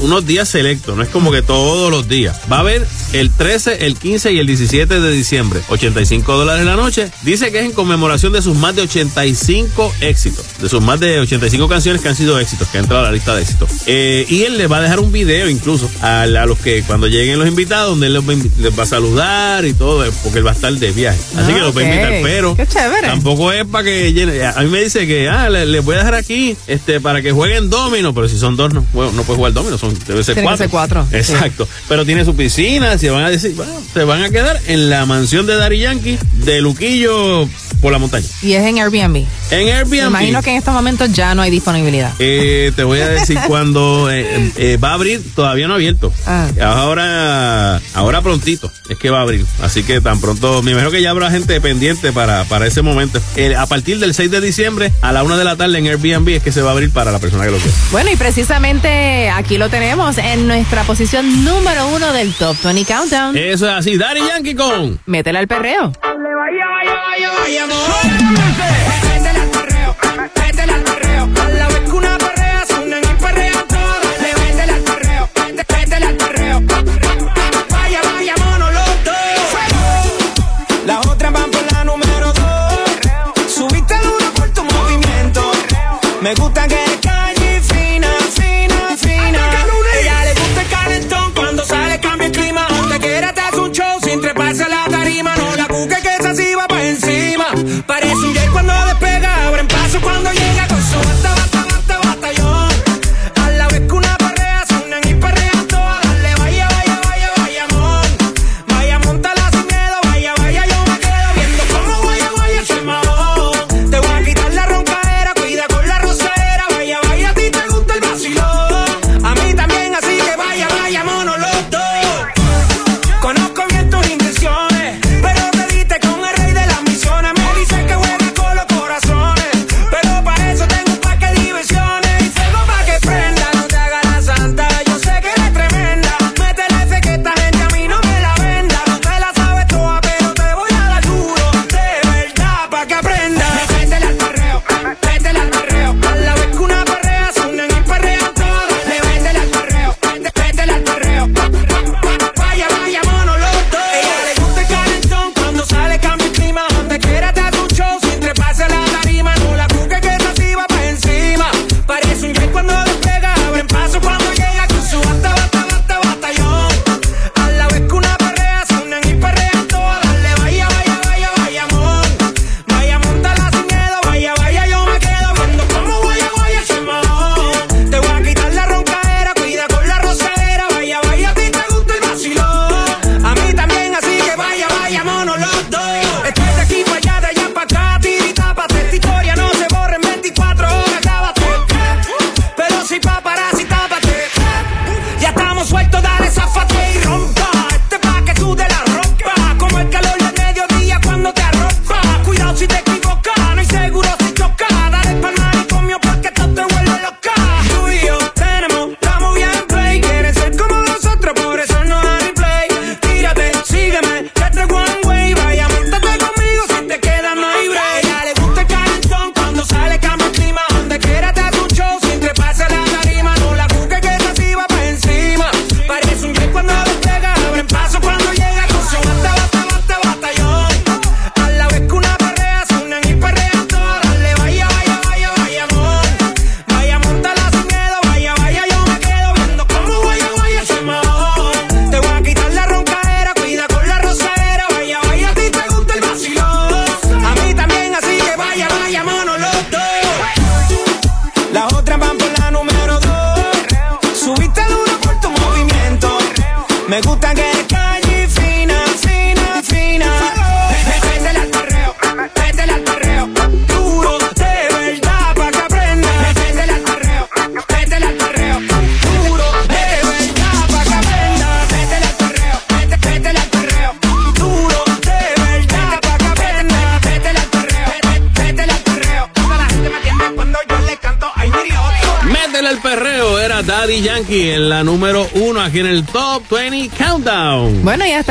unos días selectos, no es como que todos los días. Va a haber el 13, el 15 y el 17 de diciembre, 85 dólares la noche. Dice que es en conmemoración de sus más de 85 éxitos, de sus más de 85 canciones que han sido éxitos, que han entrado a la lista de éxitos. Eh, y él les va a dejar un video incluso a, a los que cuando lleguen los invitados, donde él les va, a invi- les va a saludar y todo, eh, porque él va a estar de viaje. Así que los va a invitar, pero Qué chévere. tampoco es para que llene. A mí me dice que, ah, le- les voy a dejar aquí este para que jueguen domino, pero si son dos, no, no puede jugar domino, son, debe ser cuatro. ser cuatro, sí. Exacto. Pero tiene su piscina, se van a decir, bueno, se van a quedar en la mansión de Dari Yankee de Luquillo por la montaña. Y es en Airbnb. En Me Airbnb. imagino que en estos momentos ya no hay disponibilidad. Eh, te voy a decir cuando eh, eh, va a abrir, todavía no ha abierto. Ah. Ahora, ahora prontito es que va a abrir. Así que tan pronto, me imagino que ya habrá gente pendiente para, para ese momento. A partir del 6 de diciembre a la 1 de la tarde en Airbnb es que se va a abrir para la persona que lo quiera. Bueno, y precisamente aquí lo tenemos en nuestra posición número uno del Top 20 Countdown. Eso es así, Daddy Yankee con Métela al perreo.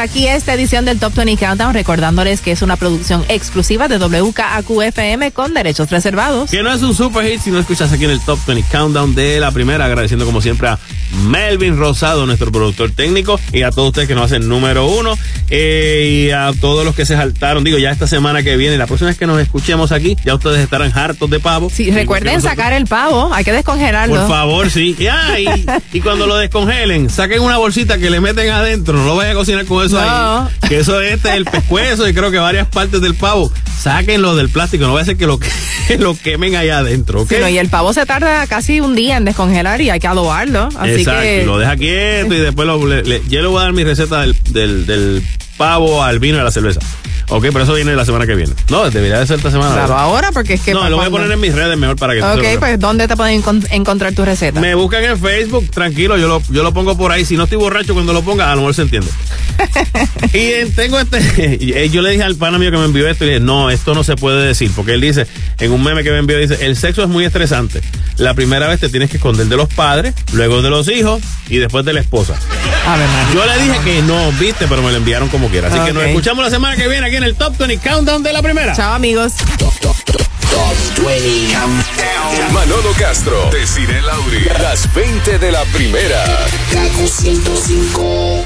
Aquí esta edición del Top 20 Countdown, recordándoles que es una producción exclusiva de WKAQ-FM con derechos reservados. Que no es un super hit si no escuchas aquí en el Top 20 Countdown de la primera, agradeciendo como siempre a Melvin Rosado, nuestro productor técnico, y a todos ustedes que nos hacen número uno, eh, y a todos los que se saltaron. Digo, ya esta semana que viene, la próxima vez que nos escuchemos aquí, ya ustedes estarán hartos de pavo. Sí, recuerden sacar el pavo, hay que descongelarlo. Por favor, sí. Y, ah, y, y cuando lo descongelen, saquen una bolsita que le meten adentro. No lo vayan a cocinar con eso No. ahí. Que eso es este, el pescuezo y creo que varias partes del pavo. Sáquenlo del plástico. No vaya a ser que lo, que lo quemen allá adentro, ¿ok? Sí, no, y el pavo se tarda casi un día en descongelar y hay que adobarlo. Así Exacto. que. Lo deja quieto y después lo, le- le- yo le voy a dar mi receta del, del, del pavo al vino y a la cerveza. Ok, pero eso viene la semana que viene. No, debería de ser esta semana. Claro, ahora porque es que. no, lo voy a poner en mis redes mejor para que Ok, pues ¿dónde te pueden encon- encontrar tu receta? Me buscan en Facebook, tranquilo, yo lo, yo lo pongo por ahí. Si no estoy borracho cuando lo ponga, a lo mejor se entiende. y eh, tengo este. y, eh, yo le dije al pana mío que me envió esto y le dije, no, esto no se puede decir. Porque él dice, en un meme que me envió, dice: el sexo es muy estresante. La primera vez te tienes que esconder de los padres, luego de los hijos y después de la esposa. A ver, Yo le dije que no, viste, pero me lo enviaron como quiera. Así que nos escuchamos la semana que viene aquí en el Top 20 Countdown de la primera. Chao, amigos. Manolo Castro, Desiree Lauri, las 20 de la primera. Kaku 105.